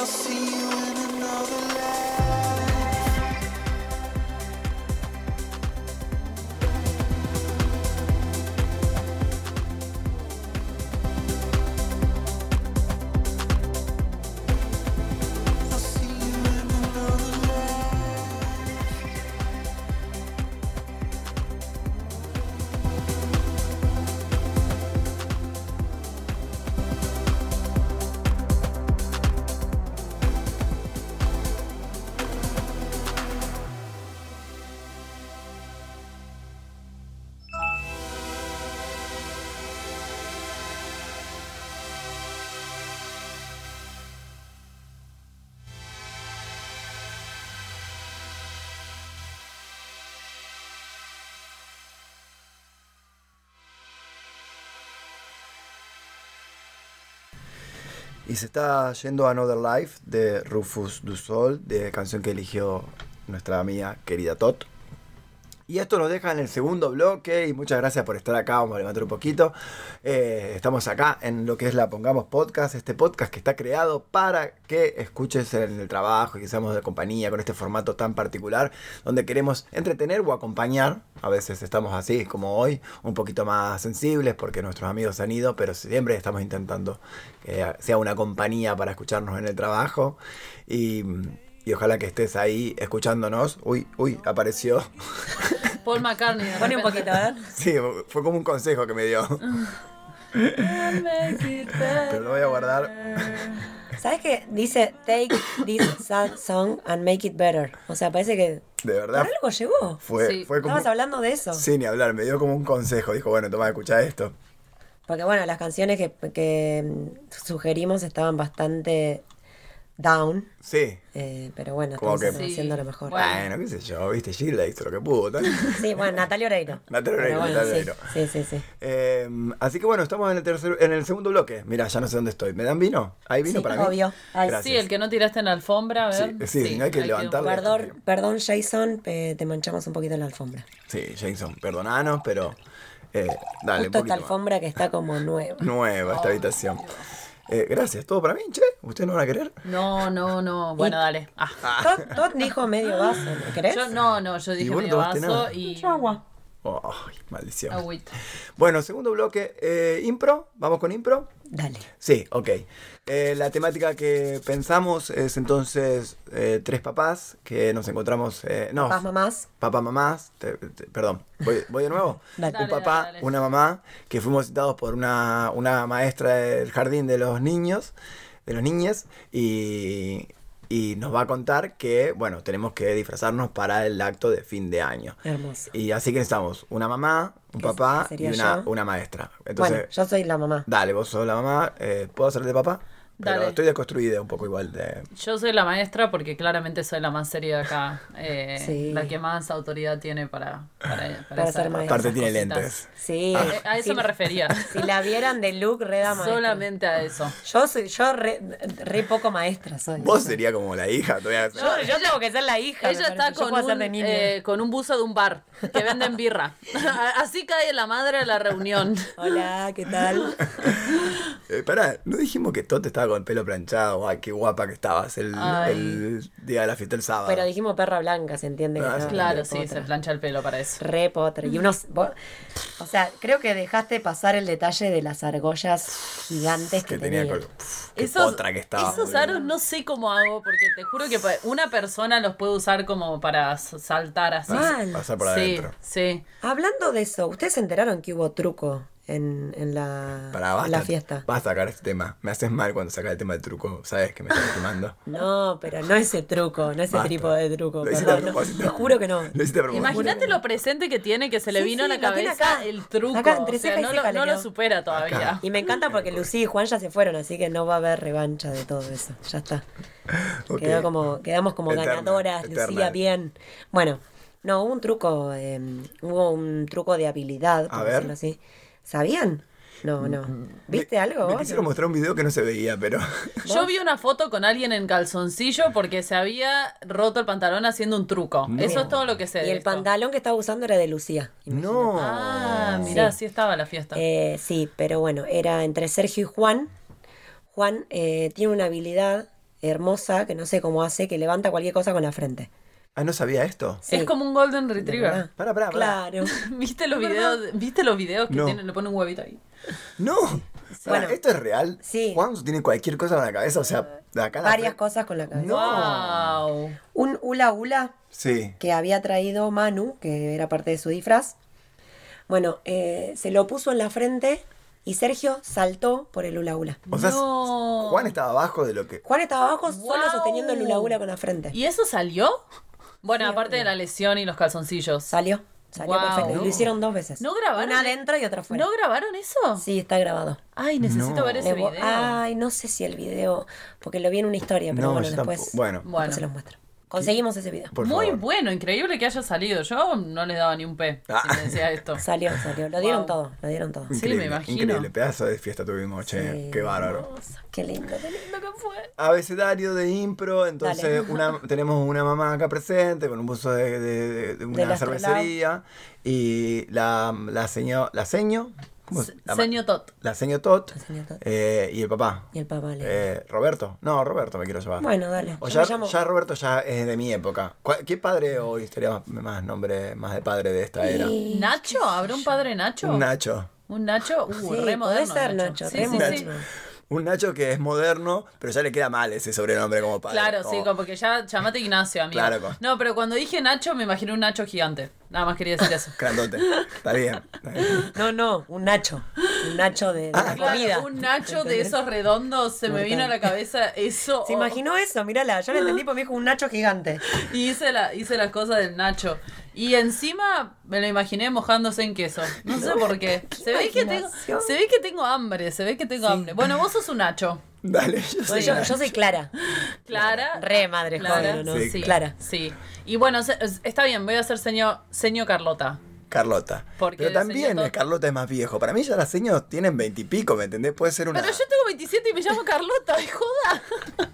I'll see you in another life. Y se está yendo Another Life de Rufus Du Sol, de canción que eligió nuestra amiga querida Tot. Y esto nos deja en el segundo bloque y muchas gracias por estar acá, vamos a levantar un poquito. Eh, estamos acá en lo que es la Pongamos Podcast, este podcast que está creado para que escuches en el trabajo y que seamos de compañía con este formato tan particular donde queremos entretener o acompañar. A veces estamos así como hoy, un poquito más sensibles porque nuestros amigos han ido, pero siempre estamos intentando que sea una compañía para escucharnos en el trabajo. Y, y ojalá que estés ahí escuchándonos. Uy, uy, apareció. Paul McCartney. Pone un poquito, a ver. Sí, fue como un consejo que me dio. Pero lo voy a guardar. ¿Sabes qué? Dice, take this sad song and make it better. O sea, parece que De por verdad. algo llegó. Fue, Sí. fue como. Estabas hablando de eso. Sí, ni hablar, me dio como un consejo. Dijo, bueno, toma, escucha esto. Porque bueno, las canciones que, que sugerimos estaban bastante down. Sí. eh, pero bueno, Como estamos que- haciendo lo mejor. Bueno. Bueno, qué sé yo, viste, Gilda hizo lo que pudo. tal. Sí, bueno, Natalia Oreiro. Natalia Oreiro, Pero Natalia sí, Oreiro. Sí, sí, sí. Eh, así que bueno, estamos en el tercer, en el segundo bloque. Mira, ya no sé dónde estoy. ¿Me dan vino? ¿Hay vino Sí, para mí? obvio. Ay, Gracias. Sí, el que no tiraste en la alfombra, a ver. Sí, sí, no hay que levantarle. Perdón, perdón Jason, te manchamos un poquito la alfombra. Sí, Jason, perdonanos, pero eh, dale, un Justo esta poquito más. alfombra que está como nueva. Nueva esta habitación. Eh, gracias, todo para mí, che. ¿Ustedes no van a querer? No, no, no. Bueno, dale. Ah. Todd, Todd dijo medio vaso, ¿me querés? Yo, no, no, yo dije vos no medio tomaste vaso nada. y. agua. Oh, ay, maldición. Agüita. Bueno, segundo bloque, eh, impro. ¿Vamos con impro? Dale. Sí, ok. Eh, la temática que pensamos es entonces eh, tres papás que nos encontramos. eh, no, Papás, mamás. papá, mamás. te- te- perdón, ¿Voy, voy de nuevo? Dale. Un papá, dale, dale. una mamá, que fuimos citados por una, una maestra del jardín de los niños, de los niñes, y, y nos va a contar que, bueno, tenemos que disfrazarnos para el acto de fin de año. Hermoso. Y así que necesitamos una mamá, un papá y una, una maestra. Entonces, bueno, yo soy la mamá. Dale, vos sos la mamá. eh, ¿Puedo hacer de papá? Pero Dale. estoy deconstruida un poco igual de... Yo soy la maestra porque claramente soy la más seria de acá. eh, Sí. La que más autoridad tiene para, para, Para hacer ser maestra. Aparte tiene cositas. lentes. Sí. Eh, A eso Sí. me refería. Si la vieran de look, re da maestra. Solamente a eso. Yo soy, yo re, re poco maestra soy. Vos sería como la hija. todavía- Yo, yo tengo que ser la hija. Ella está con un, eh, con un buzo de un bar que venden birra. Así cae la madre a la reunión. Hola, ¿qué tal? Eh, pará, ¿no dijimos que Tote estaba con el pelo planchado? Ay, qué guapa que estabas el, el día de la fiesta del sábado. Pero dijimos perra blanca, ¿se entiende? Ah. Claro, sí, se plancha el pelo para eso. Re. Y unos. vos- o sea, creo que dejaste pasar el detalle de las argollas gigantes que, que tenía... potra que estaba. esos aros no sé cómo hago, porque te juro que una persona los puede usar como para saltar así. Mal. Pasar por sí, adentro. sí. Hablando de eso, ¿ustedes se enteraron que hubo truco en, en la, en la fiesta? Vas a sacar este tema. Me haces mal cuando sacas el tema del truco. ¿Sabes que me estás quemando? No, pero no ese truco, no ese Basta. tipo de truco. Lo Perdón, no, te juro que no. Lo. Imagínate lo presente que tiene que se le Sí, vino sí, a la cabeza acá. el truco. Acá, entre o sea, no, lo, le no lo supera todavía. Y me encanta porque Lucy y Juan ya se fueron, así que no va a haber revancha de todo eso. Ya está. Quedó como, quedamos como Eterna, ganadoras, eterna. Lucía bien. Bueno, no, hubo un truco, eh, hubo un truco de habilidad, por A ver. decirlo así. ¿Sabían? No, no. ¿Viste algo? Me vos? quisieron mostrar un video que no se veía, pero. Yo vi una foto con alguien en calzoncillo porque se había roto el pantalón haciendo un truco. Eso es todo lo que sé. Y de el esto. pantalón que estaba usando era de Lucía. No. Ah, mirá, sí. estaba la fiesta. Eh, sí, pero bueno, era entre Sergio y Juan. Juan eh, tiene una habilidad hermosa que no sé cómo hace, que levanta cualquier cosa con la frente. Ah, no sabía esto. sí. Es como un Golden Retriever. Para, para, para. Claro. ¿Viste los videos? ¿Viste los videos que No. tienen, le ponen un huevito ahí? No. Bueno. ¿Esto es real? Sí. Juan tiene cualquier cosa en la cabeza, o sea, de acá la Varias cosas con la cabeza. No. Wow. Un hula hula Sí. que había traído Manu, que era parte de su disfraz. Bueno, eh, se lo puso en la frente y Sergio saltó por el hula hula. O sea, No. Juan estaba abajo de lo que. Juan estaba abajo solo Wow. sosteniendo el hula hula con la frente. ¿Y eso salió? Bueno, Sí, aparte de la lesión y los calzoncillos. Salió, salió Wow. perfecto. No. lo hicieron dos veces. ¿No grabaron? Una adentro y otra afuera. ¿No grabaron eso? Sí, está grabado. Ay, necesito No. ver ese video. Ay, no sé si el video, porque lo vi en una historia, pero No, bueno, yo después, tampoco. Bueno. después Bueno. se los muestro. Conseguimos ese video. Por Muy favor. bueno, increíble que haya salido. Yo no les daba ni un P Ah. si me decía esto. Salió, salió. Lo dieron Wow. todo, lo dieron todo. Sí, me imagino. Increíble, pedazo de fiesta tuvimos, che. Sí. Qué bárbaro. Qué lindo, qué lindo que fue. Abecedario de impro, entonces una, tenemos una mamá acá presente con un buzo de, de- de- de una cervecería y la, la seño, la seño, ¿cómo se- la Señor Tot. la seño Tot, La seño Tot. eh, y el papá. Y el papá le. Eh, Roberto, no, Roberto me quiero llevar. Bueno, dale. O ya, me llamo- ya Roberto ya es de mi época. ¿Cuál- ¿Qué padre hoy estaría más, más nombre, más de padre de esta era? Y- ¿Nacho? ¿Habrá un padre Nacho? Un Nacho. ¿Un Nacho? Uh, Sí, re moderno. ser Nacho, Sí, re sí, moderno. sí. Un Nacho que es moderno, pero ya le queda mal ese sobrenombre como padre. Claro, sí, Como- como que ya llamate Ignacio, amigo. Claro, No, pero cuando dije Nacho me imaginé un Nacho gigante. Nada más quería decir eso. Grandote. Está bien. está bien. No, no, un Nacho. Un Nacho de, de Ah, la Claro, comida. un Nacho de esos redondos, se me vino a la cabeza eso. ¿Se oh, imaginó eso? Mírala, yo lo entendí porque me dijo un Nacho gigante. Y hice, la, hice las cosas del Nacho. Y encima me lo imaginé mojándose en queso. No sé por qué. Se ve, que tengo, se ve que tengo hambre, se ve que tengo hambre. Bueno, vos sos un Nacho. Dale, yo soy yo, soy Clara. Clara. Re madre Clara, joven, ¿no? Sí. Sí, Clara. Sí. Y bueno, se- está bien, voy a hacer seño, seño Carlota. Carlota. Porque Pero también Carlota es más viejo. Para mí ya las señas tienen veintipico, ¿me entendés? Puede ser una. Pero yo tengo 27 y me llamo Carlota, ¡ay, joda!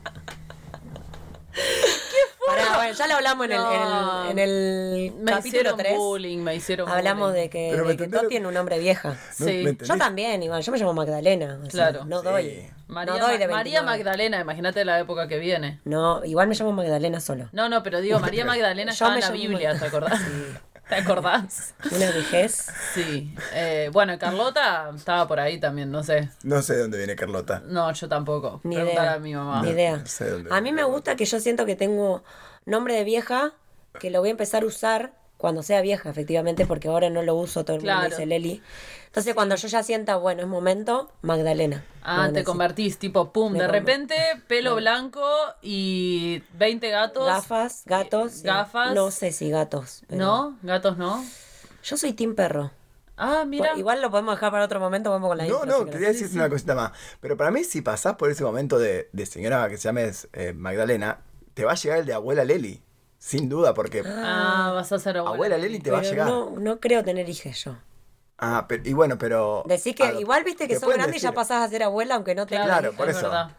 Pará, bueno, ya lo hablamos en el, en el, en el Me capítulo hicieron 3. bullying, me hicieron Hablamos bullying. de que, Pero de lo- tiene un nombre vieja. ¿No- Sí. me Yo también, igual. Yo me llamo Magdalena. o sea, Claro. No Sí. doy. María, no doy de María 29. Magdalena, imagínate la época que viene. No, igual me llamo Magdalena solo. No, no, pero digo, María Magdalena Yo me en la Biblia, ¿te acordás? ¿Te acordás? Una vejez. Sí. Eh, bueno, Carlota estaba por ahí también, no sé. No sé de dónde viene Carlota. No, yo tampoco. Ni Preguntar idea. a mi mamá. Ni idea. no sé dónde A mí me Carlota. gusta que yo siento que tengo nombre de vieja, que lo voy a empezar a usar cuando sea vieja, efectivamente, porque ahora no lo uso, todo el mundo Claro. me dice Leli. Entonces, cuando yo ya sienta, bueno, es momento, Magdalena. Ah, te convertís, tipo, pum, Me de repente, pelo blanco y 20 gatos. Gafas, gatos. sí. Gafas. No sé si gatos. pero- ¿No? ¿Gatos no? Yo soy team perro. Ah, mira. Pues, Igual lo podemos dejar para otro momento, vamos con la No, intro, no, quería decirte una cosita más. Pero para mí, si pasás por ese momento de, de señora que se llame eh, Magdalena, te va a llegar el de abuela Leli. Sin duda, porque. Ah, vas a ser abuela. Abuela Leli te va a llegar. no, no creo tener hijas yo. Ah, pero, y bueno, pero. Decís que ah, igual viste que te sos grande y ya pasás a ser abuela, aunque no tengas Claro, por es eso. verdad.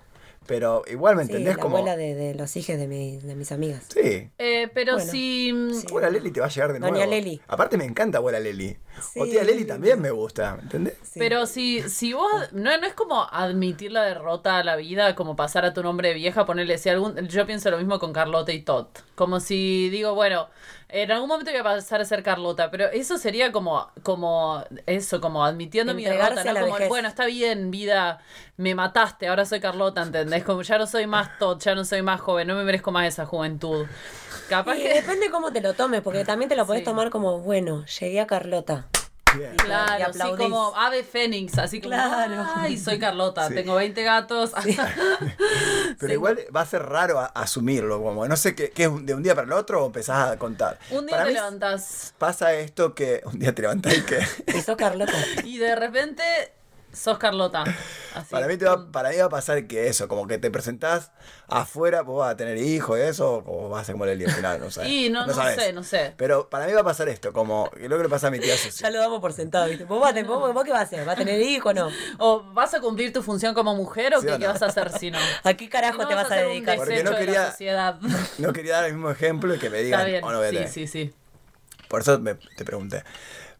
Pero igual me Sí, entendés la como. abuela de, de los hijos de, mi- de mis amigas. Sí. Eh, pero Bueno, si. Abuela Leli te va a llegar de Doña nuevo. Leli. Aparte me encanta abuela Leli. O tía Leli también me gusta, ¿me entendés? Sí. Pero si, si vos, no, no es como admitir la derrota a la vida, como pasar a tu nombre de vieja, ponerle, si algún, yo pienso lo mismo con Carlota y Tot. Como si digo, bueno, en algún momento voy a pasar a ser Carlota, pero eso sería como, como eso, como admitiendo mi derrota, ¿no? Como, vejez. bueno, está bien, vida, me mataste, ahora soy Carlota, ¿entendés? Como ya no soy más Tot, ya no soy más joven, no me merezco más esa juventud. Capaz Y que... depende cómo te lo tomes, porque también te lo podés Sí. tomar como, bueno, llegué a Carlota. Bien. Claro, sí, aplaudís. como ave fénix, así como, Claro. ay, soy Carlota, Sí. tengo 20 gatos. Pero igual va a ser raro a- asumirlo, como no sé qué, qué es de un día para el otro o empezás a contar. Un día Para te levantas Pasa esto que un día te levantás y que. Y sos Carlota. y de repente sos Carlota. Así. Para mí, te va, para mí va a pasar que eso, como que te presentás afuera, vos vas a tener hijos, eso, o vas a ser como al final, no sé. Y no- no sé, no sé. Pero para mí va a pasar esto, como que lo que le pasa a mi tía Susi. Ya lo damos por sentado, ¿viste? ¿Vos, vas vos- vos qué vas a hacer? ¿Va a tener hijo o no? ¿O vas a cumplir tu función como mujer o ¿Sí qué, o qué no? vas a hacer si no? ¿A qué carajo No te vas a dedicar? Porque no de quería- la sociedad. No quería dar el mismo ejemplo y que me digan, Está bien, o no voy a sí, sí, sí. Por eso me- te pregunté.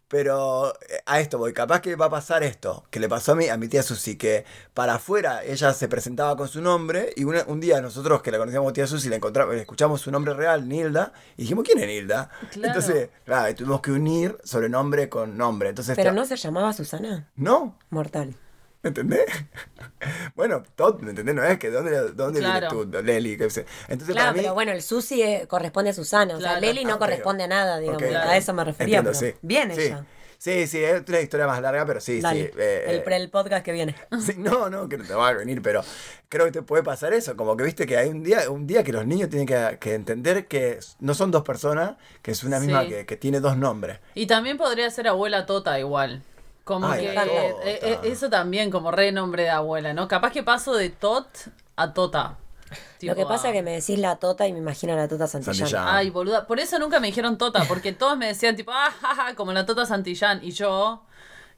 Pero eh, a esto voy, capaz que va a pasar esto, que le pasó a mi, a mi tía Susi, que para afuera ella se presentaba con su nombre y una- un día nosotros que la conocíamos tía Susi, la encontramos, escuchamos su nombre real, Nilda, y dijimos, ¿quién es Nilda? Claro. Entonces, claro, tuvimos que unir sobrenombre con nombre. Entonces, ¿Pero no se llamaba Susana? ¿No? Mortal. ¿Me entendés? bueno, todo, ¿me entendés? No es que dónde, dónde Claro. vienes tú, Leli. Entonces, Claro, para mí, pero bueno, el Susi eh, corresponde a Susana. O sea, Claro. Leli no Ah, corresponde a nada, digamos. Ok. A eso me refería. Entiendo, pero sí. Bien sí. ella. Sí, sí, es una historia más larga, pero sí, Dale. sí. eh, el, pre- el podcast que viene. Sí, no, no, que no te va a venir, pero creo que te puede pasar eso, como que viste que hay un día, un día que los niños tienen que, que entender que no son dos personas, que es una misma Sí. que, que tiene dos nombres. Y también podría ser abuela Tota igual. Como Ay, que eh, Tota. eh, eso también como re nombre de abuela, ¿no? Capaz que paso de Tot a Tota. Lo que pasa es que me decís la tota y me imagino a la tota Santillán. Santillán. Ay, boluda. Por eso nunca me dijeron Tota, porque todos me decían tipo, ah, ja, ja, como la Tota Santillán. Y yo,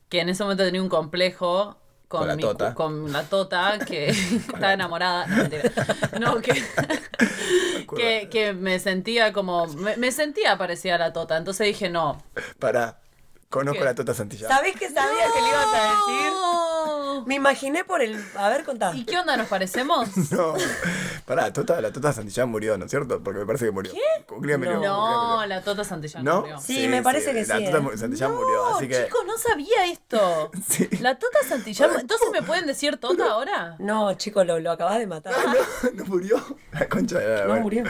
que en ese momento tenía un complejo con, Con la mi- Tota. con la Tota, que estaba enamorada. No, mentira. No, que, que, que me sentía como, me, me sentía parecida a la Tota. Entonces dije, no. Para, conozco ¿Qué? la Tota Santillán. ¿Sabés qué sabía que le ibas a decir? No. Me imaginé por el. A ver, contá. ¿Y qué onda? ¿Nos parecemos? No, pará, la Tota, la Tota Santillán murió, ¿no es cierto? Porque me parece que murió. ¿Qué? No, la Tota Santillán ¿No? murió. Sí, me parece que La sí, Tota eh. Santillán murió, No, así que... chicos, no sabía esto. Sí. La Tota Santillán. Entonces me pueden decir Tota ahora. No, chico, lo, lo acabas de matar. No, no murió. La concha de la- No bueno. murió.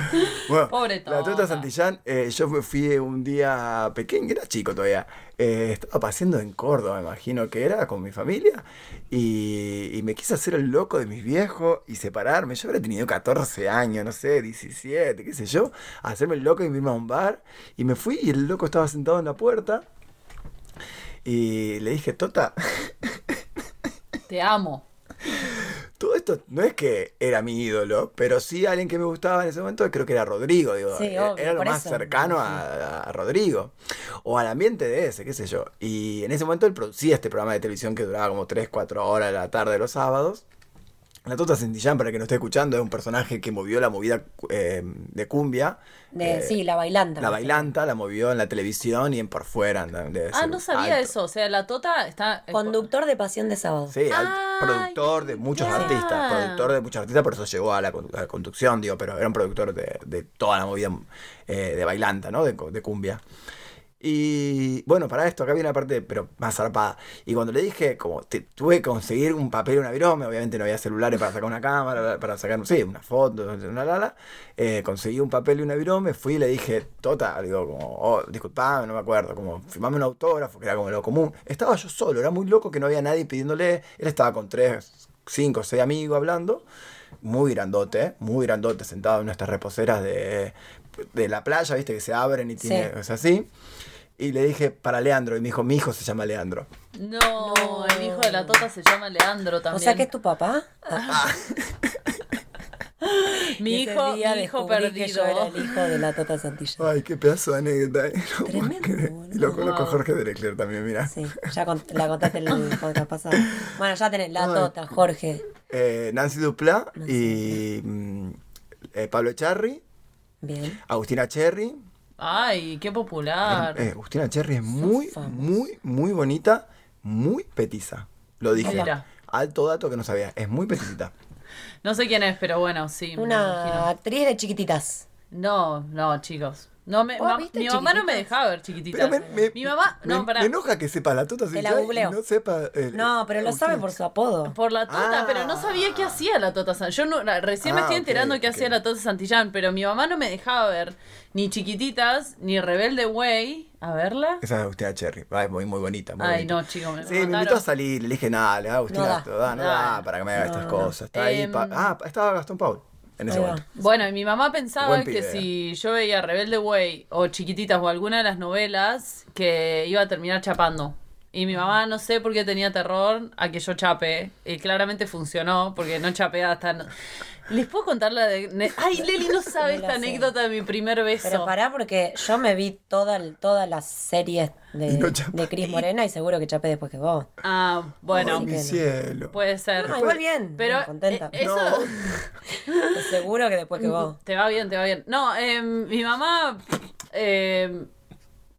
Bueno, Pobre La Tota Tota. Santillán, eh, yo me fui un día pequeño, era chico todavía. Eh, estaba paseando en Córdoba, imagino que era, con mi familia. Y, y me quise hacer el loco de mis viejos y separarme. Yo habría tenido 14 años, no sé, 17, qué sé yo. Hacerme el loco y irme a un bar. Y me fui y el loco estaba sentado en la puerta. Y le dije, Tota, Te amo. Todo esto no es que era mi ídolo, pero sí alguien que me gustaba en ese momento, creo que era Rodrigo, digo, Sí, era obvio, era lo más eso. cercano a, a Rodrigo, o al ambiente de ese, qué sé yo. Y en ese momento él producía este programa de televisión que duraba como 3, 4 horas de la tarde de los sábados. La Tota Santillán, para que no esté escuchando, es un personaje que movió la movida eh, de cumbia. De, eh, sí, la bailanta. La bailanta la movió en la televisión y en por fuera. debe Ah, no sabía alto. eso. O sea, la Tota está. Conductor de Pasión de Sábado. Sí, productor de muchos artistas, productor de muchos artistas, por eso llegó a la, condu- a la conducción, digo, pero era un productor de, de toda la movida eh, de bailanta, ¿no? De, de cumbia. Y bueno, para esto, acá viene una parte, pero más zarpada. Y cuando le dije, como te- tuve que conseguir un papel y una virome, obviamente no había celulares para sacar una cámara, para sacar, sí, una foto, una lala. Eh, conseguí un papel y una virome, fui y le dije, Tota, digo, como, oh, disculpame, no me acuerdo, como, firmame un autógrafo, que era como lo común. Estaba yo solo, era muy loco que no había nadie pidiéndole. Él estaba con tres, cinco, seis amigos hablando. Muy grandote, muy grandote, sentado en nuestras reposeras de, de la playa, viste, que se abren y tiene, Sí. es así. Y le dije para Leandro, y me dijo, mi hijo se llama Leandro. No, el hijo de la Tota se llama Leandro también. O sea que es tu papá. Ah, mi y ese hijo, mi hijo que perdido. yo era el hijo de la Tota Santillán. Ay, qué pedazo de anécdota. ¿eh? No Tremendo. Y lo conozco Wow. Jorge Drexler también, mira. Sí, ya la contaste en el podcast pasado. Bueno, ya tenés la Ay. Tota, Jorge. Eh, Nancy Duplá y mm, eh, Pablo Cherry, Bien. Agustina Cherry. Ay, qué popular. Eh, Agustina Cherry es muy, muy, muy bonita, muy petiza. Lo dije. Mira. Alto dato que no sabía. Es muy peticita. No sé quién es, pero bueno, sí. Una actriz de chiquititas. No, no, chicos. No me, ¿Vos ma- viste mi mamá no me dejaba ver chiquititas. Pero me, me- mi mamá, me, no, pará. me enoja que sepa la tota Te la googleo. no sepa. No, pero lo sabe por su apodo. Por la Tota, Ah. pero no sabía qué hacía la Tota Santillán. Yo no, recién me Ah, estoy enterando qué hacía la Tota Santillán, pero mi mamá no me dejaba ver ni Chiquititas, ni Rebelde Way. A verla. Esa es Agustina Cherry. Ah, es muy, muy bonita. Muy Ay, bonita. no, chicos, me Sí, me invitó a salir, le dije nada, le da Agustina, No da. esto, da, no No da da. para que me haga estas No, cosas. Está ahí. Em, pa- ah, estaba Gastón Paul en ese Ahí va. momento. Bueno, y mi mamá pensaba Buen que pibe. si yo veía Rebelde Way o Chiquititas o alguna de las novelas, que iba a terminar chapando. Y mi mamá no sé por qué tenía terror a que yo chape. Y claramente funcionó, porque no chapé hasta... no- ¿Les puedo contar la de... Ay, Leli no sabe No esta sé. anécdota de mi primer beso. Pero pará porque yo me vi toda, todas las series de, no chapé. de Cris Morena y seguro que chapé después que vos. Ah, bueno, mi no. cielo. puede ser. Ah, igual bien, Pero bien, contenta. eh, eso... Seguro que después que vos. Te va bien, te va bien. No, eh, mi mamá... Eh,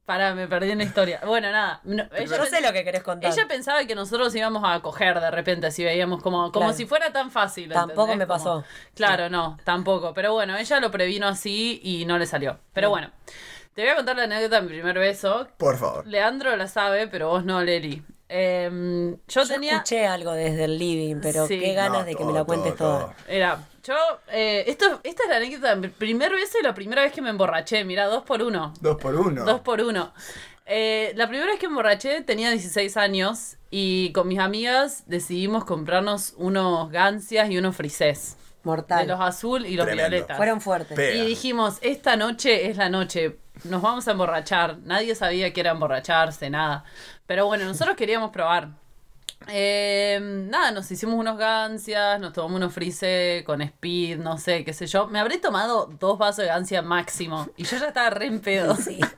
Pará, me perdí en la historia. Bueno, nada. no, ella Yo sé lo que querés contar. Ella pensaba que nosotros íbamos a coger de repente, así veíamos como, como Claro. si fuera tan fácil. Tampoco ¿entendés? me Como- pasó. claro, no, tampoco. Pero bueno, ella lo previno así y no le salió. Pero bueno, te voy a contar la anécdota de mi primer beso. Por favor. Leandro la sabe, pero vos no, Leli. Em, yo, Yo tenía. escuché algo desde el living, pero Sí. qué ganas No, de que me la cuentes todo, toda. Era, yo, eh, esto, esta es la anécdota primer beso y la primera vez que me emborraché. Mira, dos por uno. Dos por uno. Dos por uno. Eh, la primera vez que me emborraché tenía 16 años y con mis amigas decidimos comprarnos unos gancias y unos frisés. Mortal. De los azul y los Tremendo. violetas. Fueron fuertes. Pega. Y dijimos, esta noche es la noche, nos vamos a emborrachar. Nadie sabía que era emborracharse, nada. Pero bueno, nosotros queríamos probar. Eh, nada, nos hicimos unos gancias, nos tomamos unos frise con speed, no sé, qué sé yo. Me habré tomado dos vasos de gancia máximo y yo ya estaba re en pedo. Sí.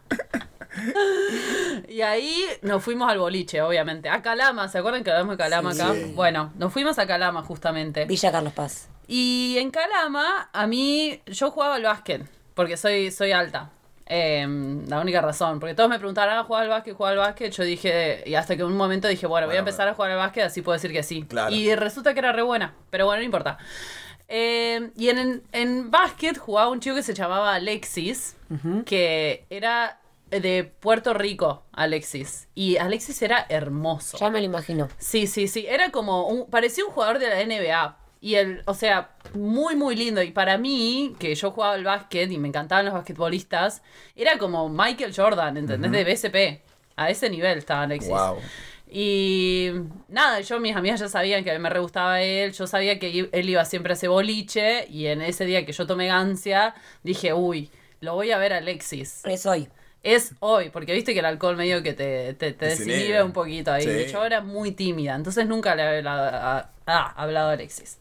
Y ahí nos fuimos al boliche, obviamente. A Calama, ¿se acuerdan que hablamos de Calama Sí. acá? Bueno, nos fuimos a Calama justamente. Villa Carlos Paz. Y en Calama, a mí, yo jugaba al básquet, porque soy, soy alta. Eh, la única razón, porque todos me preguntaban, ah, ¿juega al básquet? ¿Juega al básquet? Yo dije, y hasta que en un momento dije, bueno, voy a Bueno, empezar a jugar al básquet, así puedo decir que sí. Claro. Y resulta que era re buena, pero bueno, no importa. Eh, y en, en básquet jugaba un chico que se llamaba Alexis, que era de Puerto Rico, Alexis. Y Alexis era hermoso. Ya me lo imagino. Sí, sí, sí. Era como un. Parecía un jugador de la NBA. Y el, o sea, muy, muy lindo. Y para mí, que yo jugaba al básquet y me encantaban los basquetbolistas, era como Michael Jordan, ¿entendés? De BSP. A ese nivel estaba Alexis. Wow. Y nada, yo, mis amigas ya sabían que me re gustaba él. Yo sabía que i- él iba siempre a ese boliche. Y en ese día que yo tomé gancia, dije, uy, lo voy a ver a Alexis Es hoy. es hoy, porque viste que el alcohol medio que te, te, te Desinhibe. un poquito ahí. Sí. Yo era muy tímida, entonces nunca le había hablado a, ah, hablado a Alexis.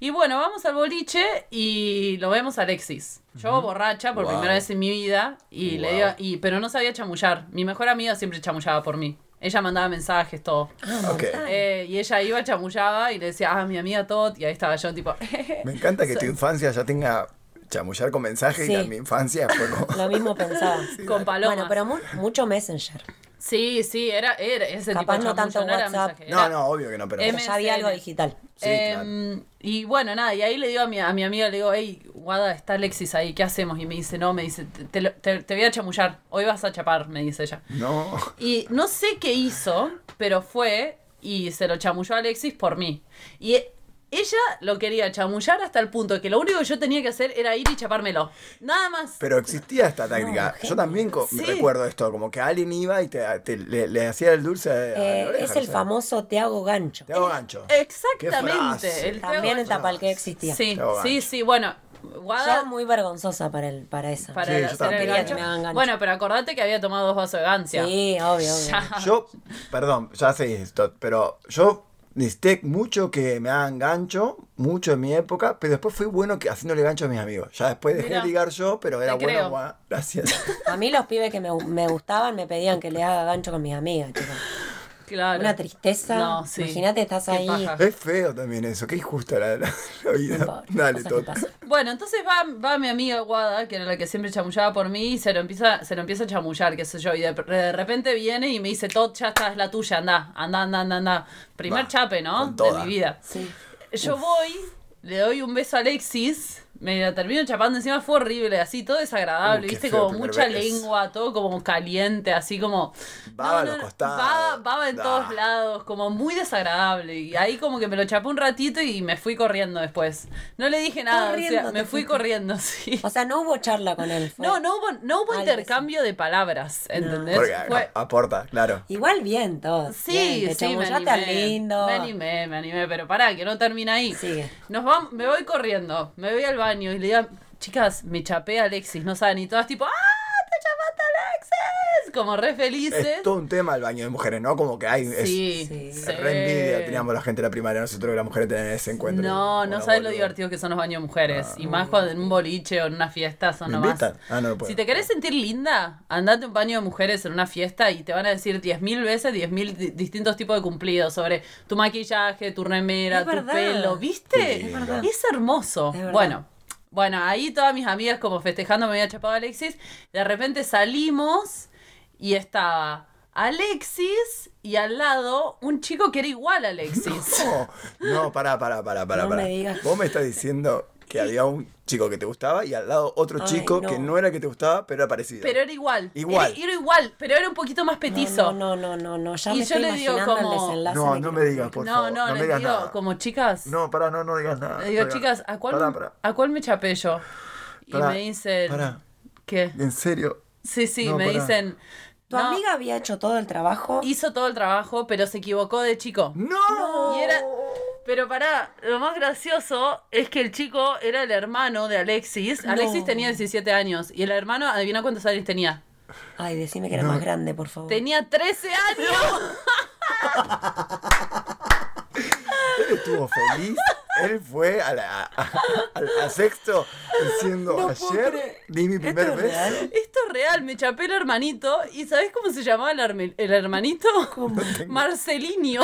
Y bueno, vamos al boliche y lo vemos a Alexis. Yo borracha por Wow. primera vez en mi vida, y le digo, y, pero no sabía chamullar. Mi mejor amiga siempre chamullaba por mí. Ella mandaba mensajes, todo. Ok. Eh, y ella iba, chamullaba y le decía, ah, mi amiga Tot, y ahí estaba yo tipo... Me encanta que tu infancia ya tenga chamullar con mensajes y Sí. la mi infancia fue como... Lo mismo pensaba. con palomas. Bueno, pero mu- mucho Messenger. Sí, sí, era, era ese tipo de no tanto era WhatsApp. mensaje, No, era- no, obvio que no, pero... Ya había algo digital. Sí, Em, Y bueno, nada, y ahí le digo a mi, a mi amiga, le digo, hey, Guada, está Alexis ahí, ¿qué hacemos? Y me dice, no, me dice, te, te lo- te- voy a chamullar, hoy vas a chapar, me dice ella. No. Y no sé qué hizo, pero fue y se lo chamulló a Alexis por mí. Y ella lo quería chamullar hasta el punto que lo único que yo tenía que hacer era ir y chapármelo. Nada más. Pero existía esta táctica. Yo también me recuerdo esto, como que alguien iba y te, te- le, le hacía el dulce a la Eh, oreja, es el famoso Te hago gancho. Te hago gancho. Exactamente. El También en Tapalqué existía. Sí, sí, sí, bueno. Guada, Yo muy vergonzosa para, el, para esa. para Sí, el- el gancho. que me. Bueno, pero acordate que había tomado dos vasos de gancia. Sí, obvio, obvio. Yo, perdón, ya sé esto, pero yo necesité mucho que me hagan gancho, mucho en mi época, pero después fui bueno que haciéndole gancho a mis amigos. Ya después dejé Mira, de ligar yo, pero era bueno. Gracias. A mí los pibes que me, me gustaban me pedían que le haga gancho con mis amigas, chicos. Claro. Una tristeza. No, sí. Imagínate, estás Qué ahí. paja. es feo también eso, qué injusta la, la- la vida. Dale, todo. Bueno, entonces va, va mi amiga Guada, que era la que siempre chamullaba por mí, y se lo empieza, se lo empieza a chamullar, qué sé yo, y de, de repente viene y me dice, Tot, ya está, es la tuya, anda, anda, anda, anda, anda. Primer Va, chape, ¿no? De mi vida. Sí. Yo voy, le doy un beso a Alexis, me la termino chapando encima, fue horrible, así, todo desagradable, Uh, viste, como mucha lengua, todo como caliente, así como... Baba a los costados. Baba, baba en Da. todos lados, como muy desagradable. Y ahí como que me lo chapé un ratito y me fui corriendo después. No le dije nada, o sea, Corriendo me fui corriendo, sí. O sea, no hubo charla con él. fue- No, no hubo, no hubo intercambio de palabras, ¿entendés? Porque Fue- aporta, claro. Igual bien todo. Sí, bien, sí, me animé. lindo. Me animé, me animé, pero pará, que no termina ahí. Sigue. Nos vamos, me voy corriendo, me voy al baño y le digo, chicas, me chapé a Alexis, no saben, y todas tipo, ¡ah! ¡Te chapaste a Alexis! como re felices. Es todo un tema el baño de mujeres, ¿no? Como que hay. es- Sí, Sí. sí. Re envidia teníamos la gente de la primaria, nosotros que las mujeres tenían ese encuentro. No, no sabes lo divertido que son los baños de mujeres. y más cuando en un boliche o en una fiesta son ¿Me nomás. invitan? Ah, no, no puedo. Si te querés sentir linda, andate a un baño de mujeres en una fiesta y te van a decir 10.000 veces 10.000 di- distintos tipos de cumplidos sobre tu maquillaje, tu remera, Es tu verdad. pelo. ¿Viste? Es verdad. Es hermoso. Es verdad. bueno. Bueno, ahí todas mis amigas como festejando me había chapado a Alexis. De repente salimos y estaba Alexis y al lado un chico que era igual a Alexis. No, no, pará, pará, pará, pará. No pará. me digas. Vos me estás diciendo que había un chico que te gustaba y al lado otro Ay, chico no. que no era que te gustaba, pero era parecido. Pero era igual. Igual. Era, era igual, pero era un poquito más petizo. No, no, no, no, no, ya Y me yo estoy le digo como- el no, no me digas, por no, favor. no, No, me digas digo, nada. como chicas. No, pará, no, no digas nada. le digo, chicas, ¿a cuál, Pará, pará. ¿a cuál me chapé yo? Y Pará, me dicen. pará. ¿Qué? En serio. Sí, sí, No, me pará. dicen. Tu no, amiga había hecho todo el trabajo. hizo todo el trabajo, pero se equivocó de chico. ¡No! Y era. Pero pará, lo más gracioso es que el chico era el hermano de Alexis. Alexis tenía 17 años. Y el hermano, adivina cuántos años tenía. Ay, decime que era más grande, por favor. Tenía 13 años. Él estuvo feliz. Él fue a, la, a, a- a sexto diciendo No ayer di mi primer ¿Esto es beso. real? Esto es real, me chapé el hermanito. ¿Y sabés cómo se llamaba el, hermanito? Marcelinho.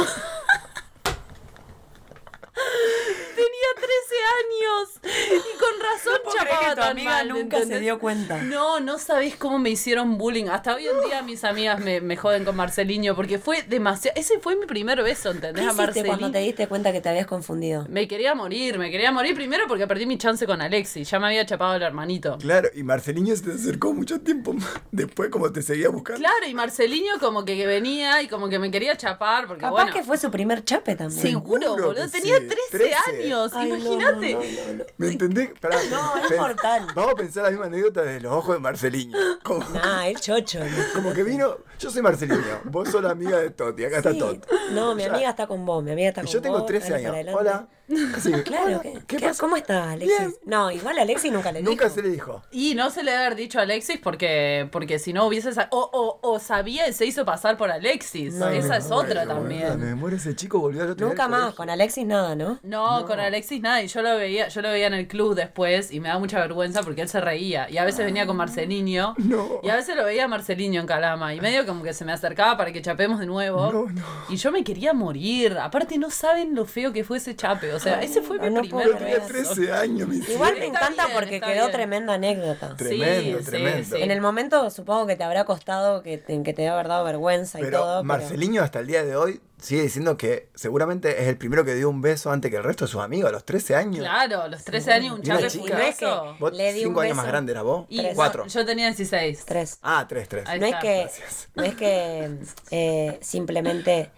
Tenía 13 años. Y con razón chapaba que tu tan amiga mal, nunca se dio cuenta. No, no sabés cómo me hicieron bullying. Hasta hoy en día mis amigas me, me joden con Marcelinho porque fue demasiado. Ese fue mi primer beso, ¿Qué ¿entendés? A hiciste cuando Marcelinho. te diste cuenta que te habías confundido? Me quería morir, me quería morir primero porque perdí mi chance con Alexis. Ya me había chapado el hermanito. Claro, y Marceliño se te acercó mucho tiempo más después como te seguía buscando. Claro, y Marcelinho como que venía y como que me quería chapar porque Capaz bueno. que fue su primer chape también. Seguro, boludo. Tenía sí, 13, 13. años. Imagínate. no, no, no, no. ¿Me entendés? Pará, No, es mortal. Vamos a pensar la misma anécdota de los ojos de Marceliño. Como, Nah, el chocho. como que vino, yo soy Marceliño, vos sos la amiga de Toti, acá está. Toti. No, mi Ya. amiga está con vos, mi amiga está Y con yo tengo vos, 13 dale años. Hola. Así, Claro, ¿qué, ¿qué qué- pasa? ¿cómo estás, Alexis? Bien. No, igual Alexis nunca le Nunca dijo. se le dijo. Y no se le debe haber dicho a Alexis porque, porque si no hubiese... sa- O, o, o sabía y se hizo pasar por Alexis. No, Esa es otra boluda, también. Me muero ese chico, volvió al otro Nunca más, colegio. con Alexis nada, ¿no? No, con Alexis nada, y yo lo veía, yo lo veía en el club después y me da mucha vergüenza porque él se reía. Y a veces venía con Marcelinho. No. Y a veces lo veía a Marcelinho en Calama. Y medio como que se me acercaba para que chapemos de nuevo. No, no. Y yo me quería morir. Aparte no saben lo feo que fue ese chape. O sea, ese fue mi no primer Yo tenía creer. beso. 13 años, mi Igual me encanta bien, porque quedó bien. tremenda anécdota. Tremendo, Sí, sí, tremendo. sí. En el momento supongo que te habrá costado que te, que te debe haber dado vergüenza y Pero todo. pero- Marceliño hasta el día de hoy sigue diciendo que seguramente es el primero que dio un beso antes que el resto de sus amigos, a los 13 años. Claro, a los 13 años un Y chape furioso. Vos Le di un 5 años más grande eras vos. Y Tres. Cuatro. Yo tenía 16. Tres. Ah, 3, 3. Ahí No es que, gracias. no es que eh, simplemente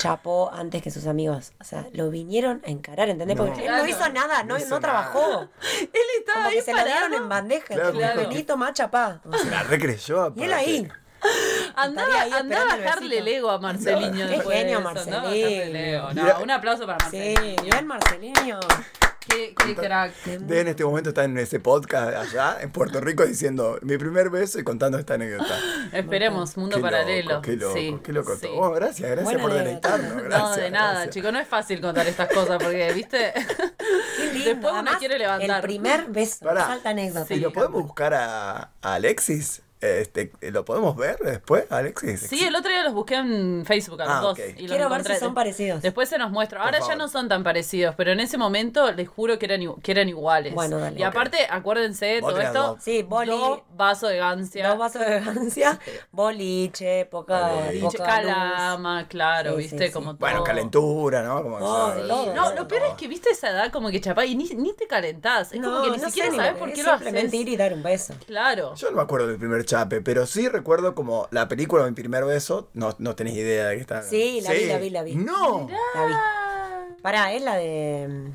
chapó antes que sus amigos. O sea, lo vinieron a encarar, ¿entendés? No. Porque él no hizo nada, no, No hizo no trabajó. Él estaba Como ahí que se lo dieron en bandeja. Claro, Claro, Vení, tomá, chapá. O sea, Se la recreyó. y él ahí. Andaba, andaba a bajarle el ego a Marceliño. Qué genio eso, Marcelino. ego. No, Mira- un aplauso para Sí, Marcelino. bien Marcelino. Qué, qué crack. De en este momento está en ese podcast allá en Puerto Rico diciendo mi primer beso y contando esta anécdota. Esperemos, mundo Qué paralelo. Loco, qué loco, sí, qué loco. sí. Bueno, gracias, gracias por deleitarnos. Gracias, no, de nada, gracias. chicos, no es fácil contar estas cosas porque, viste, Qué lindo. después uno quiere levantar. El primer beso. Pará. Falta anécdota. ¿Y lo podemos buscar a, a Alexis? Este, ¿Lo podemos ver después, Alexis? Sí, el otro día los busqué en Facebook a los Ah, dos. y los Quiero ver encontré. si son parecidos. Después se nos muestra. Ahora ya no son tan parecidos, pero en ese momento les juro que eran, que eran iguales. Bueno, dale. Y aparte, acuérdense, Vos todo esto. dos. Sí, boli- Dos vasos de gancia. Dos vasos de gancia, boliche, poca, Boliche, poca luz. calama, claro, Sí, viste, sí, como sí. todo. Bueno, calentura, ¿no? Como Oh, eso. de todo. No, lo peor es que viste esa edad como que chapá y ni, ni te calentás. Es como que ni no siquiera sabes por qué lo haces. Simplemente ir y dar un beso. Claro. Yo no me acuerdo del primer chape, pero sí recuerdo como la película Mi primer beso. No, no tenés idea de qué está. Sí, la vi, la vi, la vi. No. La vi. Pará, es la de.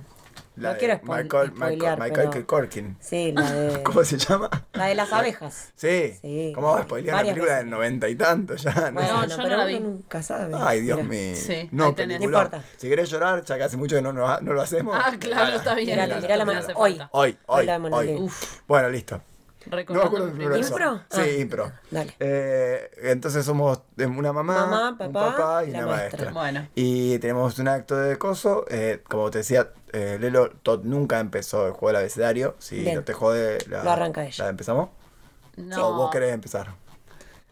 La no de quiero Michael, spoilear, Michael, Michael pero- Corkin. Sí, la de. ¿Cómo se llama? La de las abejas. Sí. Sí. ¿Cómo vas a spoilear una Varias película veces. del noventa y tanto ya? No Bueno, sé. yo no pero la uno vi. nunca sabe. Ay, Dios mío. Sí, no. No importa. Si querés llorar, ya que hace mucho que no, no, no lo hacemos. Ah, claro, está bien. Mirá, la mano. Hoy. Hoy, hoy, Hoy la. Uf. Bueno, listo. No me acuerdo del primer beso. ¿Impro? Sí, Ah. impro. Dale. Eh, entonces somos una mamá, Mamá, un papá, papá y una maestra. maestra. Bueno. Y tenemos un acto de coso. eh, como te decía, eh, Lelo Todd nunca empezó el juego del abecedario. Si Bien. no te jode, la, Lo arranca ella. ¿La empezamos? No. ¿O vos querés empezar?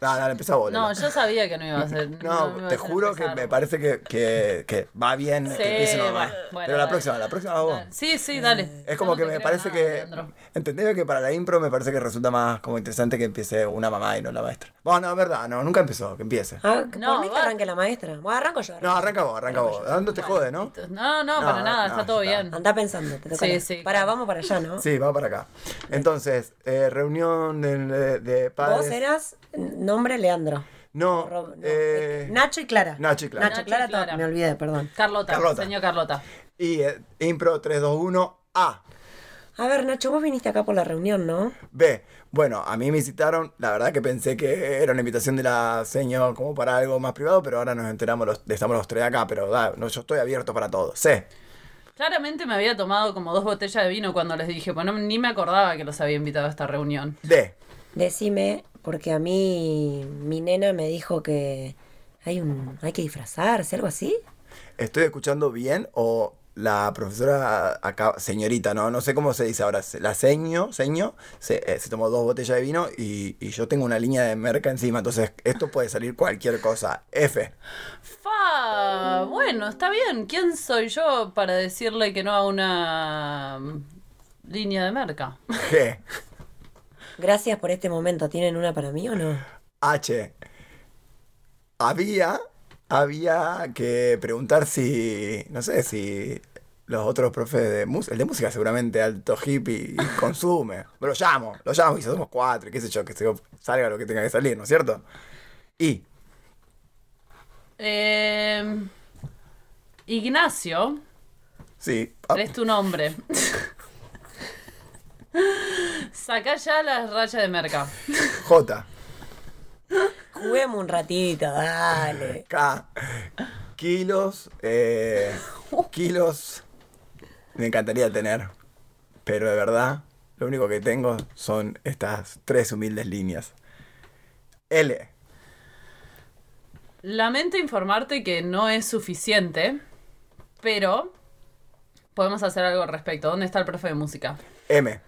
Dale, dale, empezá vos. No, yo sabía que no iba a ser. No, te juro que me parece que, que, que va bien Sí, que empiece una mamá. bueno, Pero la próxima, la próxima vos. Sí, sí, dale. Es como que me parece nada, que. Leandro. ¿Entendés que para la impro me parece que resulta más como interesante que empiece una mamá y no la maestra? Bueno, no, es verdad, no, nunca empezó, que empiece. Ah, No, por mí que va. arranque la maestra. Bueno, arranco yo. No, arranca vos, arranca vos. ¿A dónde te jode, no? No, no, No, para nada, no, está todo bien. Anda pensando, te toca. Sí, sí, Pará, vamos para allá, ¿no? Sí, va para acá. Entonces, eh, reunión de, de- de padres. Vos eras nombre Leandro. No, Rob- no, eh, Nacho y Clara. Nacho y Clara. Nacho y Nacho y Clara, Clara. to- me olvidé, perdón. Carlota, Carlota. señor Carlota. y eh, impro 3, 2, 1, A. A ver, Nacho, vos viniste acá por la reunión, ¿no? B. Bueno, a mí me incitaron, la verdad que pensé que era una invitación de la señor como para algo más privado, pero ahora nos enteramos, los, estamos los tres acá, pero da, no, yo estoy abierto para todo. C. Claramente me había tomado como dos botellas de vino cuando les dije, pues no, ni me acordaba que los había invitado a esta reunión. D. Decime, porque a mí mi nena me dijo que hay un hay que disfrazarse, algo así. ¿Estoy escuchando bien o la profesora acá, señorita, no, no sé cómo se dice ahora, la seño, seño, se, eh, se tomó dos botellas de vino y, y yo tengo una línea de merca encima, entonces esto puede salir cualquier cosa. F. Fa, bueno, está bien. ¿Quién soy yo para decirle que no a una línea de merca? G. Gracias por este momento. ¿Tienen una para mí o no? H. Había, había que preguntar si, no sé, si los otros profes de música, el de música seguramente alto hippie y consume. Pero lo llamo, lo llamo y somos cuatro y qué sé yo, que se- salga lo que tenga que salir, ¿no es cierto? Y, Eh, Ignacio, sí, ah, es tu nombre. Saca ya las rayas de merca. J, Juguemos un ratito, dale. K, kilos, eh, kilos, me encantaría tener, pero de verdad, lo único que tengo son estas tres humildes líneas. L, Lamento informarte que no es suficiente, pero podemos hacer algo al respecto. ¿Dónde está el profe de música? M,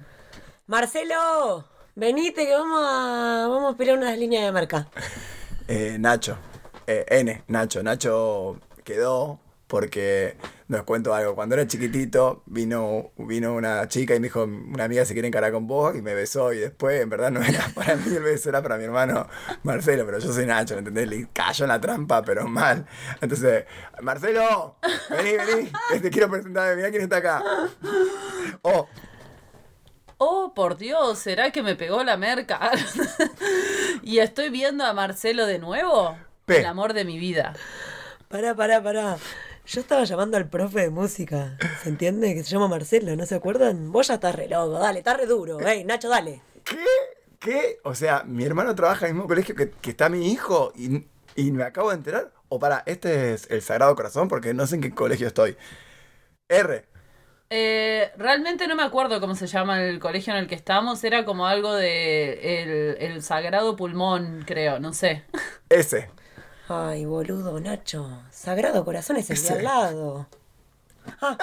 Marcelo, venite que vamos a, vamos a pelear unas líneas de marca. eh, Nacho, eh, N, Nacho, Nacho quedó porque nos cuento algo. Cuando era chiquitito vino, vino una chica y me dijo, una amiga se quiere encarar con vos y me besó y después en verdad no era para mí el beso, era para mi hermano Marcelo, pero yo soy Nacho, ¿me ¿entendés? Le cayó en la trampa, pero mal. Entonces, Marcelo, vení, vení, te quiero presentar, mirá quién está acá. Oh, Oh, por Dios, ¿será que me pegó la merca? y estoy viendo a Marcelo de nuevo. P. El amor de mi vida. Pará, pará, pará. Yo estaba llamando al profe de música. ¿Se entiende? Que se llama Marcelo, ¿no se acuerdan? Vos ya estás re loco, dale, estás re duro. Ey, Nacho, dale. ¿Qué? ¿Qué? O sea, mi hermano trabaja en el mismo colegio que, que está mi hijo y, y me acabo de enterar. O para, este es el Sagrado Corazón porque no sé en qué colegio estoy. R. Eh, realmente no me acuerdo cómo se llama el colegio en el que estamos. Era como algo de el, el Sagrado Pulmón, creo, no sé. S. Ay, boludo, Nacho. Sagrado Corazón es el de Ese. al lado.